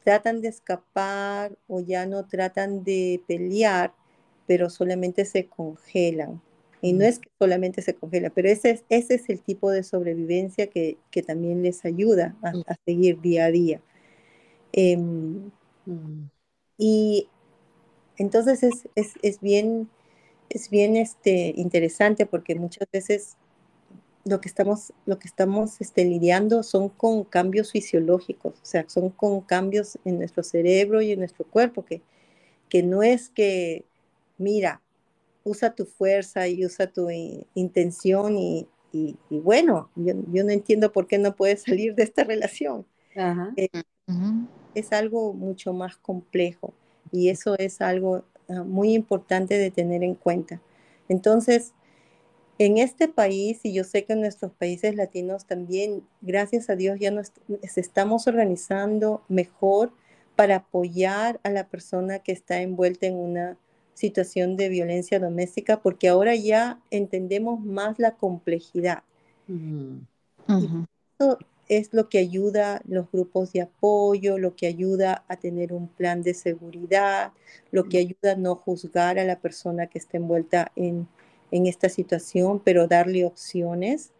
tratan de escapar o ya no tratan de pelear, pero solamente se congelan. Y no es que solamente se congela, pero ese es, ese es el tipo de sobrevivencia que, también les ayuda a, seguir día a día. Em, y entonces es, bien, es bien este, interesante porque muchas veces lo que estamos, lo que estamos este, lidiando son con cambios fisiológicos, o sea, son con cambios en nuestro cerebro y en nuestro cuerpo, que, que no es que, mira, usa tu fuerza y usa tu intención y, y, bueno, yo, yo, no entiendo por qué no puedes salir de esta relación. Eh, es algo mucho más complejo y eso es algo ah, muy importante de tener en cuenta. Entonces, en este país, y yo sé que en nuestros países latinos también, gracias a Dios, ya nos estamos organizando mejor para apoyar a la persona que está envuelta en una situación de violencia doméstica, porque ahora ya entendemos más la complejidad. Eso es lo que ayuda los grupos de apoyo, lo que ayuda a tener un plan de seguridad, lo que ayuda a no juzgar a la persona que está envuelta en, esta situación, pero darle opciones,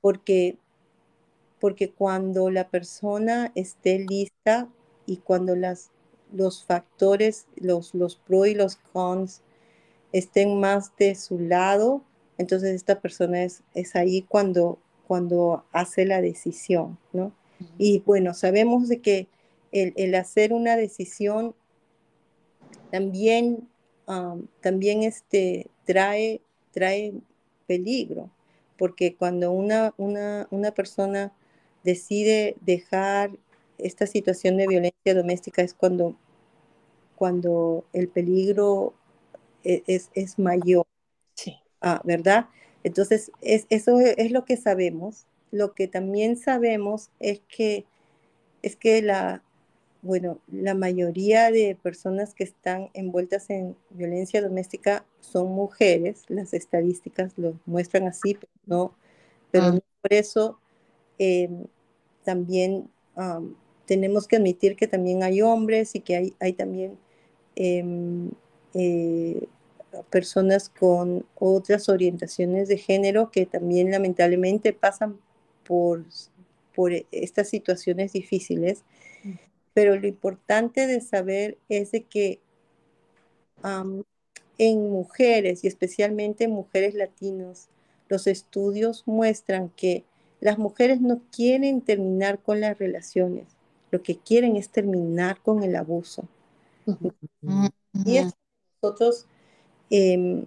porque, porque cuando la persona esté lista y cuando las, los factores, los, los pros y los cons estén más de su lado, entonces esta persona es, es ahí cuando, cuando hace la decisión, ¿no? Y bueno, sabemos de que el, hacer una decisión también, también este, trae, trae peligro, porque cuando una, una, una persona decide dejar esta situación de violencia doméstica es cuando, cuando el peligro e, es, es mayor. Sí. Ah, ¿Verdad? Entonces, es, eso es lo que sabemos. Lo que también sabemos es que, es que la, bueno, la mayoría de personas que están envueltas en violencia doméstica son mujeres. Las estadísticas lo muestran así, pero no, pero ah. por eso em, también tenemos que admitir que también hay hombres y que hay, hay también eh, personas con otras orientaciones de género que también lamentablemente pasan por, por estas situaciones difíciles. Pero lo importante de saber es de que en mujeres y especialmente en mujeres latinas, los estudios muestran que las mujeres no quieren terminar con las relaciones, lo que quieren es terminar con el abuso. Y nosotros, em,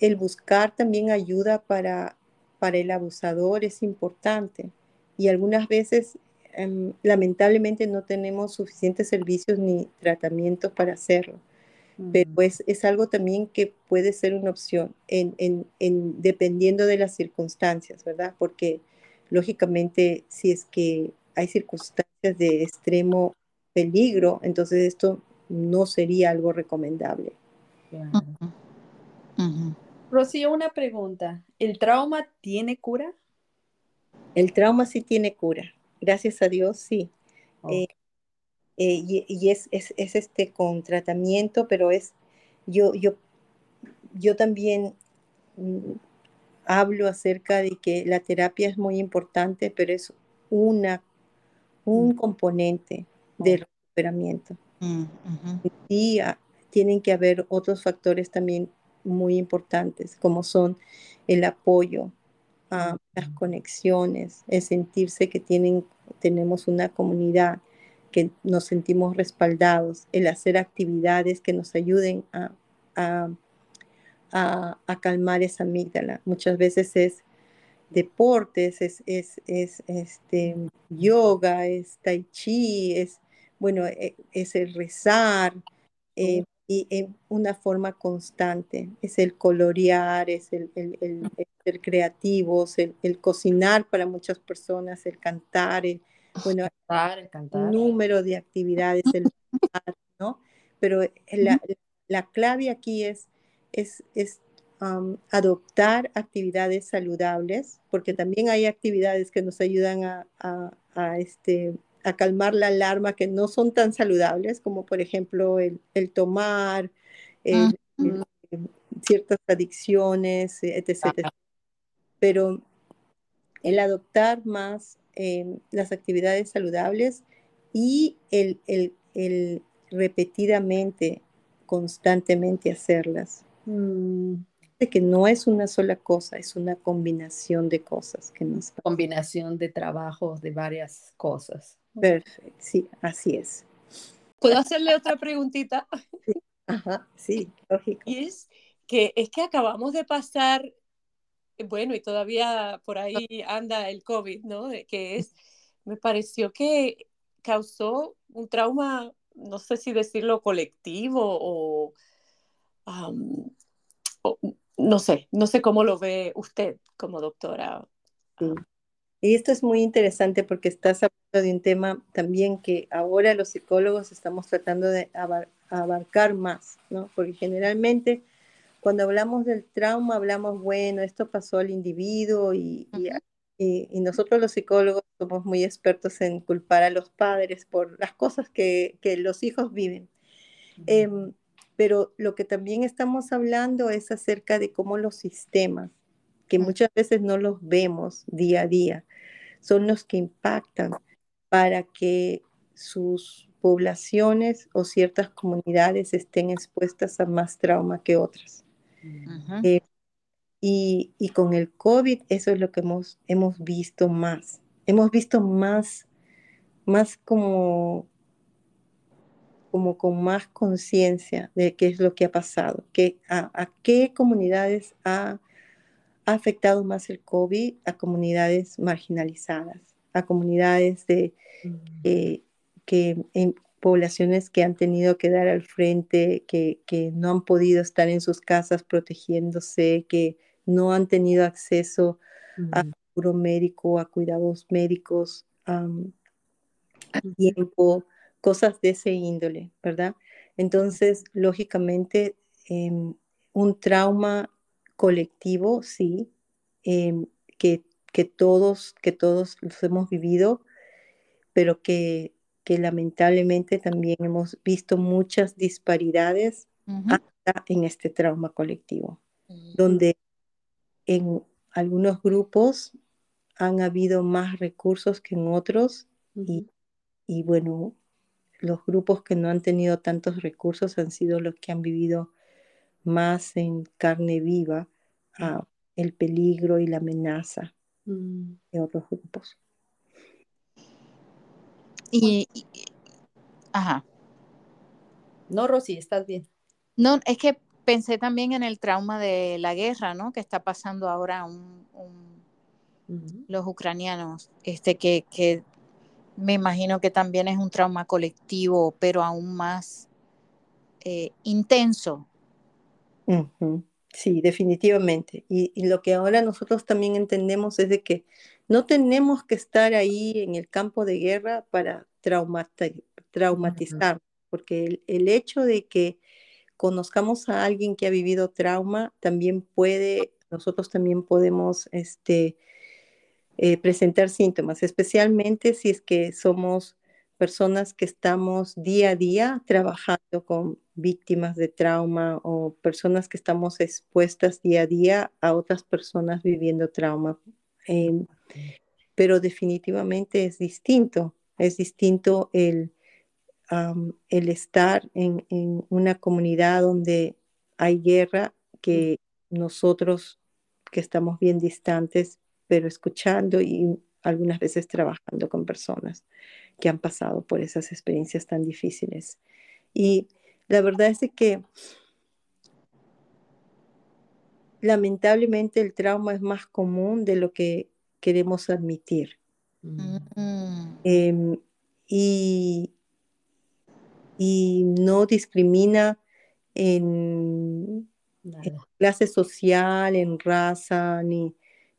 el buscar también ayuda para, para el abusador es importante. Y algunas veces, em, lamentablemente, no tenemos suficientes servicios ni tratamientos para hacerlo. Pero pues, es algo también que puede ser una opción en, en, dependiendo de las circunstancias, ¿verdad? Porque lógicamente, si es que hay circunstancias de extremo peligro, entonces esto no sería algo recomendable. Rocío, una pregunta. ¿El trauma tiene cura? El trauma sí tiene cura. Gracias a Dios, sí. Eh, eh, y, es, es, este con tratamiento, pero es, yo, yo, yo también mm, hablo acerca de que la terapia es muy importante, pero es una un componente del recuperamiento. Mm, y ah, tienen que haber otros factores también muy importantes, como son el apoyo, las conexiones, el sentirse que tienen, tenemos una comunidad, que nos sentimos respaldados, el hacer actividades que nos ayuden a, a, a calmar esa amígdala. Muchas veces es deportes, es, es, es este, yoga, es tai chi, es, bueno, e, es el rezar, eh, y en una forma constante, es el colorear, es el, el, el, ser creativos, el, cocinar para muchas personas, el cantar, el, bueno, el cantar. número de actividades, el ¿no? Pero la, la, clave aquí es, es, es adoptar actividades saludables, porque también hay actividades que nos ayudan a, este, a calmar la alarma que no son tan saludables, como por ejemplo el, tomar, ciertas adicciones, etc. Pero el adoptar más em, las actividades saludables y el, el, repetidamente, constantemente hacerlas. Mm de que no es una sola cosa, es una combinación de cosas que nos Combinación de trabajos de varias cosas. Perfecto, sí, así es. ¿Puedo hacerle otra preguntita? Sí. Ajá, sí, lógico. Y es que, es que acabamos de pasar, bueno, y todavía por ahí anda el COVID, ¿no? Que es, me pareció que causó un trauma, no sé si decirlo colectivo o no sé, no sé cómo lo ve usted como doctora. Sí. Y esto es muy interesante porque estás hablando de un tema también que ahora los psicólogos estamos tratando de abarcar más, ¿no? Porque generalmente cuando hablamos del trauma hablamos, bueno, esto pasó al individuo y, y, nosotros los psicólogos somos muy expertos en culpar a los padres por las cosas que, que los hijos viven. Pero lo que también estamos hablando es acerca de cómo los sistemas, que muchas veces no los vemos día a día, son los que impactan para que sus poblaciones o ciertas comunidades estén expuestas a más trauma que otras. Eh, y, y, con el COVID eso es lo que hemos, hemos visto más. Hemos visto más, más como, como con más conciencia de qué es lo que ha pasado, que a, a qué comunidades ha, ha, afectado más el COVID, a comunidades marginalizadas, a comunidades de, eh, que en, poblaciones que han tenido que dar al frente, que, que, no han podido estar en sus casas protegiéndose, que no han tenido acceso a seguro médico, a cuidados médicos, a tiempo, cosas de ese índole, ¿verdad? Entonces, lógicamente, em, un trauma colectivo, sí, em, que, que, todos, que todos los hemos vivido, pero que que lamentablemente también hemos visto muchas disparidades en este trauma colectivo, donde en algunos grupos han habido más recursos que en otros y, y, bueno, los grupos que no han tenido tantos recursos han sido los que han vivido más en carne viva el peligro y la amenaza mm. de otros grupos. Y, ajá. No, Rosy, estás bien. No, es que pensé también en el trauma de la guerra, ¿no? Que está pasando ahora los ucranianos, este que, que, me imagino que también es un trauma colectivo, pero aún más eh, intenso. Sí, definitivamente. Y, y, lo que ahora nosotros también entendemos es de que no tenemos que estar ahí en el campo de guerra para traumatizar, porque el, hecho de que conozcamos a alguien que ha vivido trauma también puede, nosotros también podemos este, eh, presentar síntomas, especialmente si es que somos personas que estamos día a día trabajando con víctimas de trauma o personas que estamos expuestas día a día a otras personas viviendo trauma. Em, pero definitivamente es distinto, es distinto el, el estar en, una comunidad donde hay guerra que nosotros que estamos bien distantes, pero escuchando y algunas veces trabajando con personas que han pasado por esas experiencias tan difíciles. Y la verdad es que lamentablemente el trauma es más común de lo que queremos admitir. Mm. Em, y, y, no discrimina en, clase social, en raza, ni,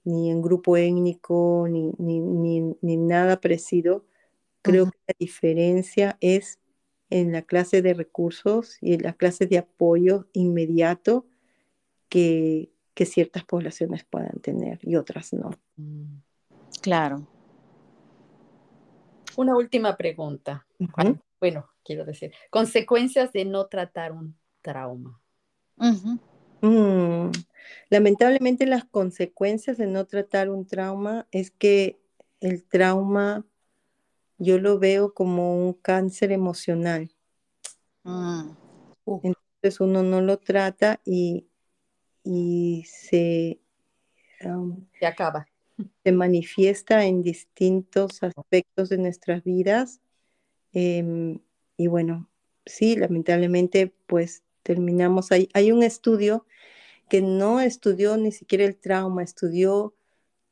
ni en grupo étnico, ni, ni, ni, nada parecido. Creo que la diferencia es en la clase de recursos y en la clase de apoyo inmediato que, que ciertas poblaciones puedan tener y otras no. Mm. Claro. Una última pregunta. Bueno, quiero decir, consecuencias de no tratar un trauma. Mm, lamentablemente las consecuencias de no tratar un trauma es que el trauma yo lo veo como un cáncer emocional. Mm. Entonces uno no lo trata y y se, se acaba. Se manifiesta en distintos aspectos de nuestras vidas. Em, y bueno, sí, lamentablemente, pues terminamos ahí. Hay un estudio que no estudió ni siquiera el trauma, estudió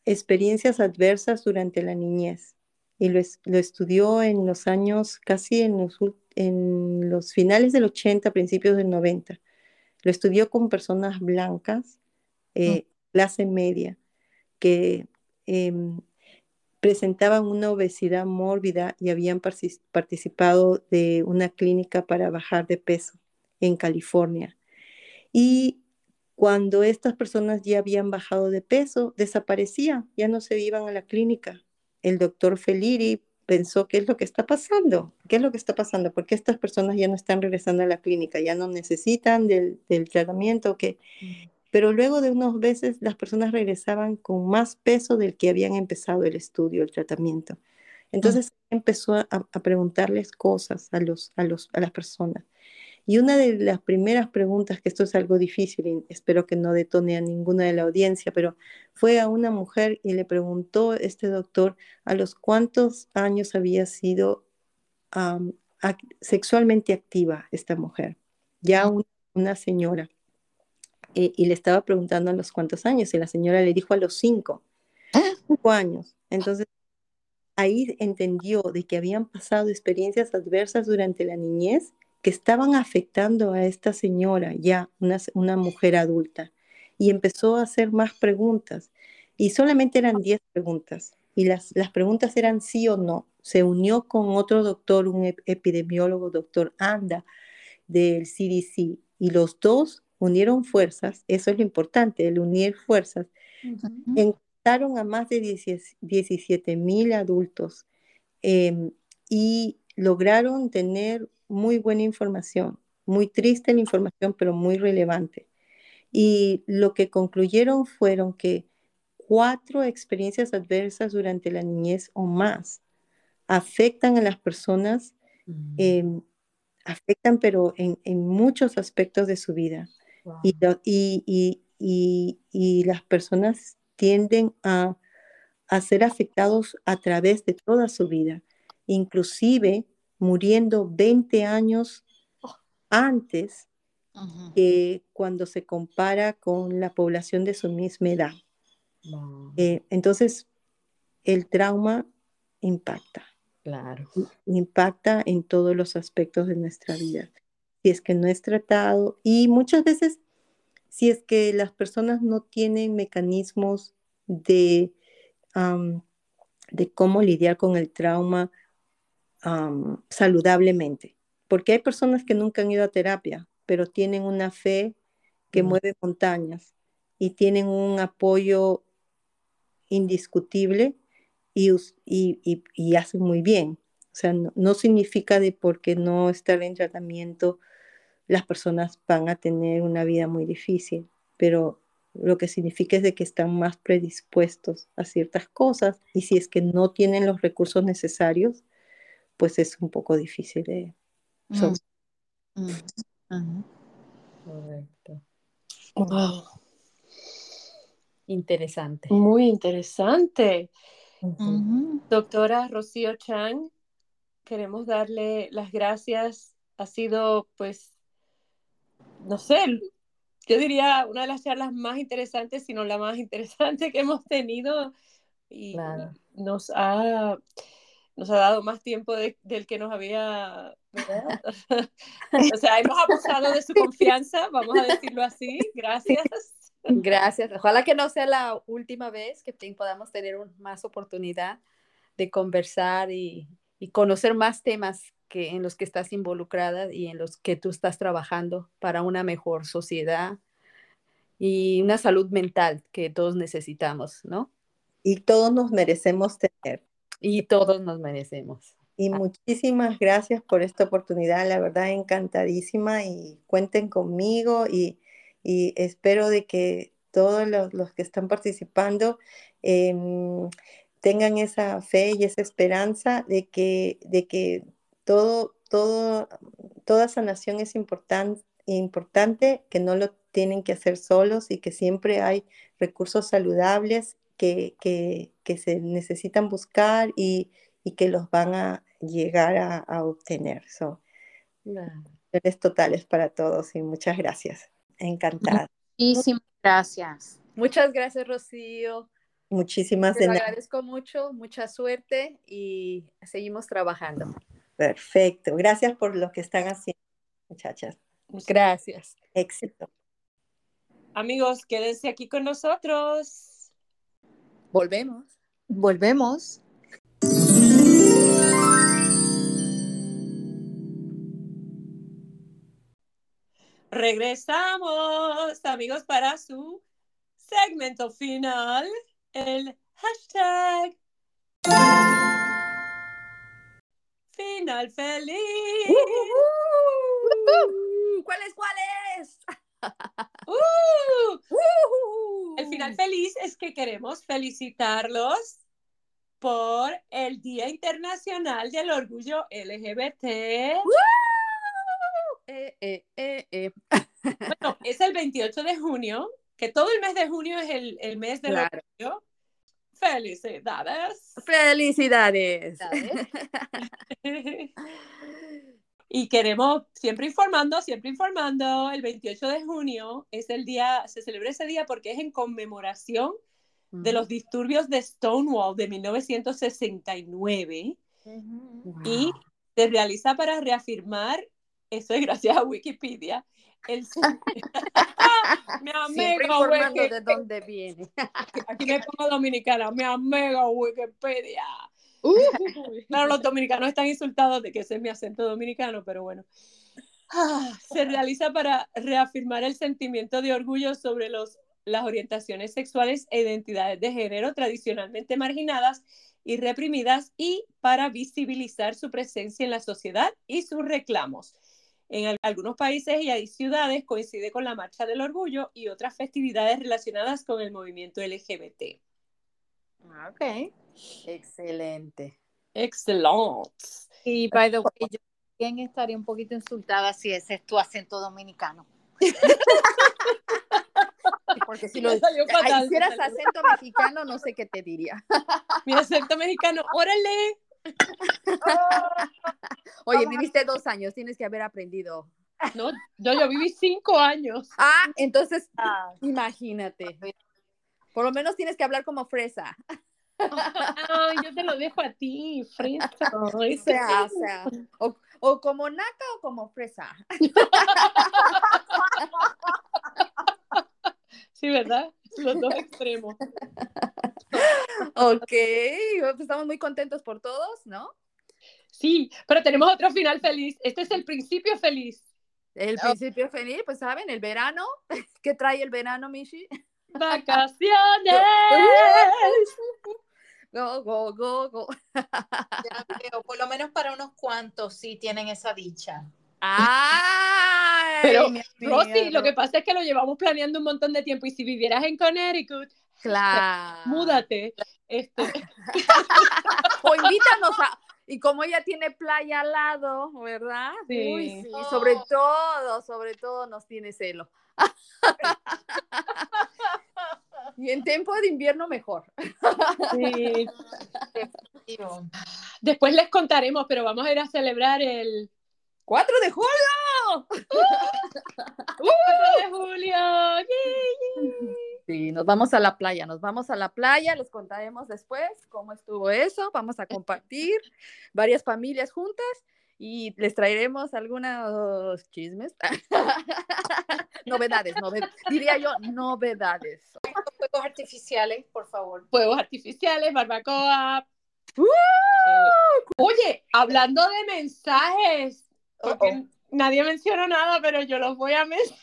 experiencias adversas durante la niñez y lo, lo estudió en los años, casi en los, en los finales del 80, principios del 90. Lo estudió con personas blancas eh, clase media, que em, presentaban una obesidad mórbida y habían participado de una clínica para bajar de peso en California. Y cuando estas personas ya habían bajado de peso, desaparecían, ya no se iban a la clínica. El doctor Feliri pensó, ¿qué es lo que está pasando? ¿Qué es lo que está pasando? ¿Por qué estas personas ya no están regresando a la clínica? ¿Ya no necesitan del, tratamiento? que Pero luego de unos meses las personas regresaban con más peso del que habían empezado el estudio, el tratamiento. Entonces empezó a, a, preguntarles cosas a, los, a, los, a las personas. Y una de las primeras preguntas, que esto es algo difícil y espero que no detone a ninguna de la audiencia, pero fue a una mujer y le preguntó este doctor a los cuántos años había sido sexualmente activa esta mujer, ya una señora. Eh, y le estaba preguntando a los cuántos años y la señora le dijo a los cinco, ah. cinco años. Entonces ahí entendió de que habían pasado experiencias adversas durante la niñez que estaban afectando a esta señora, ya una, mujer adulta, y empezó a hacer más preguntas. Y solamente eran 10 preguntas, y las, las preguntas eran sí o no. Se unió con otro doctor, un epidemiólogo, doctor Anda, del CDC, y los dos unieron fuerzas, eso es lo importante, el unir fuerzas. Encontraron a más de 17 mil adultos em, y lograron tener muy buena información, muy triste la información, pero muy relevante. Y lo que concluyeron fueron que cuatro experiencias adversas durante la niñez o más afectan a las personas, mm. em, afectan pero en, muchos aspectos de su vida. Y, y, las personas tienden a, a ser afectados a través de toda su vida. Inclusive muriendo 20 años antes que cuando se compara con la población de su misma edad. Eh, entonces, el trauma impacta. Claro. Impacta en todos los aspectos de nuestra vida. Si es que no es tratado y muchas veces, si es que las personas no tienen mecanismos de, de cómo lidiar con el trauma, saludablemente. Porque hay personas que nunca han ido a terapia, pero tienen una fe que mueve montañas y tienen un apoyo indiscutible y, y, y, hacen muy bien. O sea, no, significa de porque no estar en tratamiento las personas van a tener una vida muy difícil, pero lo que significa es de que están más predispuestos a ciertas cosas y si es que no tienen los recursos necesarios, pues es un poco difícil de... Mm. Mm. Correcto. Interesante. Muy interesante. Doctora Rocío Chang, queremos darle las gracias. Ha sido, pues, no sé, yo diría una de las charlas más interesantes, si no la más interesante que hemos tenido. Y nos ha nos ha dado más tiempo del que nos había... o sea, hemos abusado de su confianza, vamos a decirlo así. Gracias. Gracias. Ojalá que no sea la última vez que podamos tener más oportunidad de conversar y, y, conocer más temas que, en los que estás involucrada y en los que tú estás trabajando para una mejor sociedad y una salud mental que todos necesitamos, ¿no? Y todos nos merecemos tener. Y todos nos merecemos. Y ah. muchísimas gracias por esta oportunidad, la verdad encantadísima y cuenten conmigo y, espero de que todos los, que están participando em, tengan esa fe y esa esperanza de que, de que todo, todo, toda sanación es importante, importante, que no lo tienen que hacer solos y que siempre hay recursos saludables que, que, se necesitan buscar y, y, que los van a llegar a, a obtener. So, totales para todos y muchas gracias. Encantada. Muchísimas gracias. Muchas gracias, Rocío. Muchísimas Te agradezco mucho, mucha suerte y seguimos trabajando. Perfecto. Gracias por lo que están haciendo, muchachas. Gracias. Éxito. Amigos, quédense aquí con nosotros. Volvemos. Volvemos. Regresamos, amigos, para su segmento final, el hashtag final feliz. ¿Cuál es? ¿Cuál es? Uh, ¡Woohoo! El final feliz es que queremos felicitarlos por el Día Internacional del Orgullo LGBT. Eh, eh, eh, eh. Bueno, es el 28 de junio, que todo el mes de junio es el, el mes del Claro. orgullo. Felicidades. Felicidades. Y queremos, siempre informando, siempre informando, el 28 de junio es el día, se celebra ese día porque es en conmemoración de los disturbios de Stonewall de 1969 y se realiza para reafirmar, eso es gracias a Wikipedia, el... mi amigo informando Wiki- de dónde viene. aquí me pongo dominicana, mi amigo Wikipedia. Claro, los dominicanos están insultados de que ese es mi acento dominicano, pero bueno. Ah, se realiza para reafirmar el sentimiento de orgullo sobre los, las orientaciones sexuales e identidades de género tradicionalmente marginadas y reprimidas y para visibilizar su presencia en la sociedad y sus reclamos. En al- algunos países y ciudades coincide con la Marcha del Orgullo y otras festividades relacionadas con el movimiento LGBT. Ok. Excelente. Excelente. Y by the way, yo también estaría un poquito insultada si ese es tu acento dominicano. Porque si lo fatal, hicieras acento mexicano, no sé qué te diría. Mi acento mexicano, órale. Oye, viviste dos años, tienes que haber aprendido. No, yo, yo viví cinco años. Ah, entonces, imagínate. Por lo menos tienes que hablar como fresa. Ay, yo te lo dejo a ti, fresa. O sea, o sea, o, o como naca o como fresa. Sí, ¿verdad? Los dos extremos. Ok, pues estamos muy contentos por todos, ¿no? Sí, pero tenemos otro final feliz. Este es el principio feliz. El principio feliz, pues saben, el verano. ¿Qué trae el verano, Mishi? Vacaciones. Go, go, go, go. Ya veo, por lo menos para unos cuantos sí tienen esa dicha. ¡Ay! Pero, Rosy, lo que pasa es que lo llevamos planeando un montón de tiempo y si vivieras en Connecticut, Claro. múdate. Este, O invítanos a. Y como ella tiene playa al lado, ¿verdad? Sí. Uy, sí, sobre todo, sobre todo nos tiene celo. y en tiempo de invierno mejor. sí. Después les contaremos, pero vamos a ir a celebrar el 4 de julio. 4 de julio. ¡Yay! Sí, nos vamos a la playa, nos vamos a la playa, les contaremos después cómo estuvo eso, vamos a compartir varias familias juntas y les traeremos algunos chismes, novedades, noved- diría yo, novedades. fuegos artificiales, por favor. Fuegos artificiales, barbacoa. ¡Uh! Eh, oye, hablando de mensajes, nadie mencionó nada, pero yo los voy a mencionar.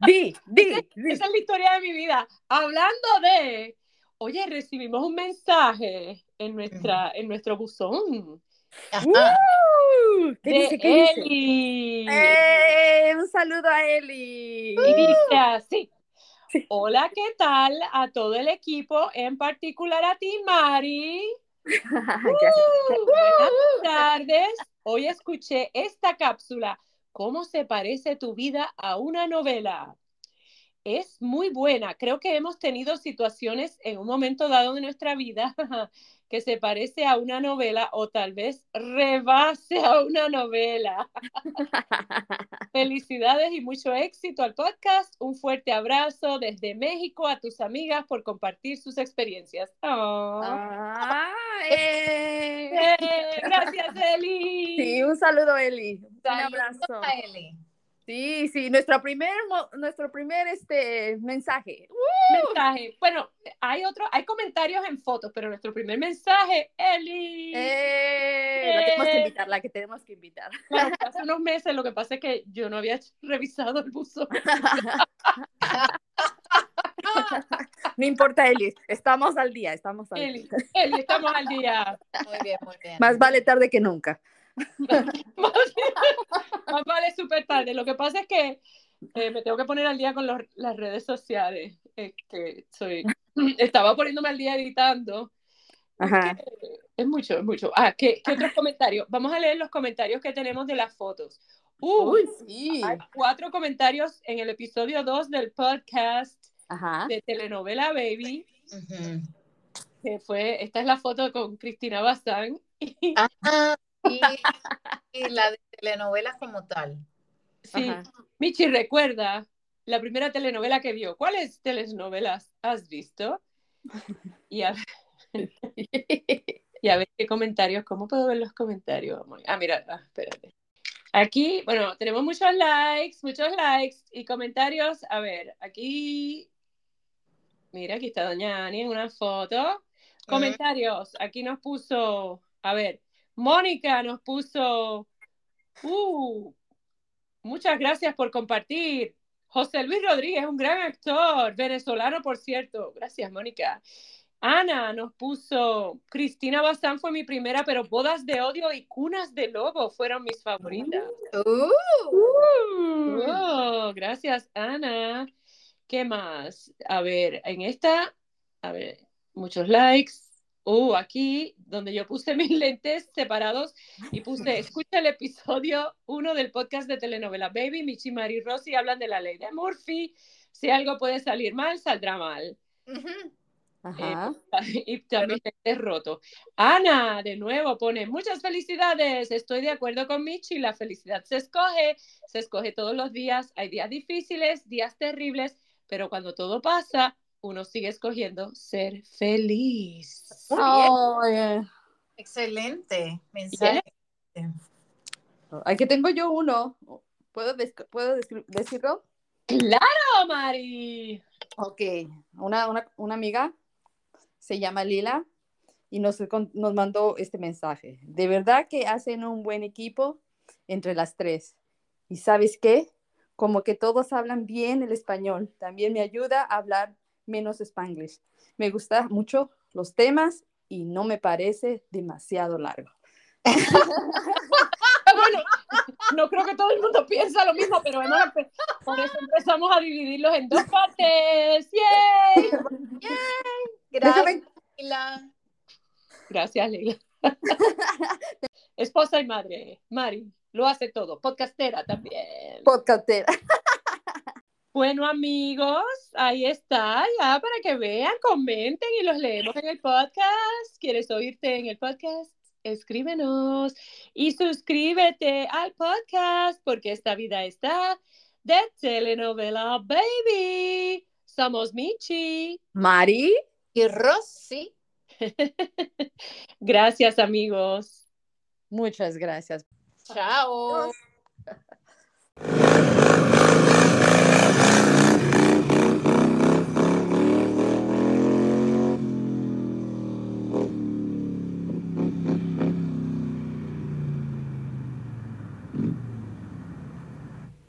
Di, di, di. Esa es la historia de mi vida. Hablando de, oye, recibimos un mensaje en nuestra, en nuestro buzón. Uh, ¿Qué de dice? ¿Qué dice? Eli. ¡Eh! Un saludo a Eli. Y dice así. Hola, ¿qué tal a todo el equipo, en particular a ti, Mari? Buenas tardes. Hoy escuché esta cápsula. ¿Cómo se parece tu vida a una novela? Es muy buena. Creo que hemos tenido situaciones en un momento dado de nuestra vida que se parece a una novela o tal vez rebase a una novela. Felicidades y mucho éxito al podcast. Un fuerte abrazo desde México a tus amigas por compartir sus experiencias. Oh. Ah, eh. Eh, gracias, Eli. Sí, un saludo, Eli. Un abrazo. a Eli. Sí, sí, nuestro primer, mo- nuestro primer este, mensaje. Mensaje. Bueno, hay otro, hay comentarios en fotos, pero nuestro primer mensaje, Eli. Eh, La tenemos que invitar, la que tenemos que invitar. Bueno, hace unos meses, lo que pasa es que yo no había revisado el buzón. No importa, Eli, estamos al día, estamos al Eli, día. Eli, estamos al día. Muy bien, muy bien. Más vale tarde que nunca. Más vale súper tarde. Lo que pasa es que eh, me tengo que poner al día con los- las redes sociales. Este, soy, estaba poniéndome al día editando. Ajá. Es mucho, es mucho. Ah, ¿qué, qué otros comentarios? Vamos a leer los comentarios que tenemos de las fotos. Uh, Uy, sí. hay cuatro comentarios en el episodio 2 del podcast Ajá. de telenovela Baby, que fue, esta es la foto con Cristina Bazán. Ah, y, y la de telenovelas como tal. Sí, Ajá. Michi recuerda la primera telenovela que vio. ¿Cuáles telenovelas has visto? Y a, y a ver qué comentarios, ¿cómo puedo ver los comentarios? Ah, mira, ah, espérate. Aquí, bueno, tenemos muchos likes, muchos likes y comentarios. A ver, aquí, mira, aquí está Doña Ani en una foto. Comentarios, aquí nos puso, a ver, Mónica nos puso, uh, muchas gracias por compartir. José Luis Rodríguez, un gran actor, venezolano, por cierto. Gracias, Mónica. Ana nos puso, Cristina Bazán fue mi primera, pero Bodas de Odio y Cunas de Lobo fueron mis favoritas. Uh, Oh, gracias, Ana. ¿Qué más? A ver, en esta, a ver, muchos likes. Uh, aquí, donde yo puse mis lentes separados y puse, escucha el episodio 1 del podcast de telenovela Baby, Michi, Mari y Rosy hablan de la ley de Murphy. Si algo puede salir mal, saldrá mal. ujú. Ajá. Y también es roto. Ana, de nuevo, pone muchas felicidades. Estoy de acuerdo con Michi. La felicidad se escoge, se escoge todos los días. Hay días difíciles, días terribles, pero cuando todo pasa, uno sigue escogiendo ser feliz. Oye, Excelente mensaje. Aquí tengo yo uno. ¿Puedo, ¿puedo decirlo? ¡Claro, Mari! Ok, una, una, una amiga se llama Lila y nos, nos mandó este mensaje. De verdad que hacen un buen equipo entre las tres. ¿Y sabes qué? Como que todos hablan bien el español. También me ayuda a hablar menos spanglish. Me gustan mucho los temas y no me parece demasiado largo. Bueno, no creo que todo el mundo piensa lo mismo, pero empe- por eso empezamos a dividirlos en dos partes. ¡Yay! Gracias, Déjame- Lila. Gracias, Leila. Esposa y madre, Mari, lo hace todo. Podcastera también. Podcastera. Bueno, amigos, ahí está, ya para que vean, comenten y los leemos en el podcast. ¿Quieres oírte en el podcast? Escríbenos y suscríbete al podcast porque esta vida está de telenovela baby. Somos Michi. Mari. Y Rosy. Gracias, amigos. Muchas gracias. Chao.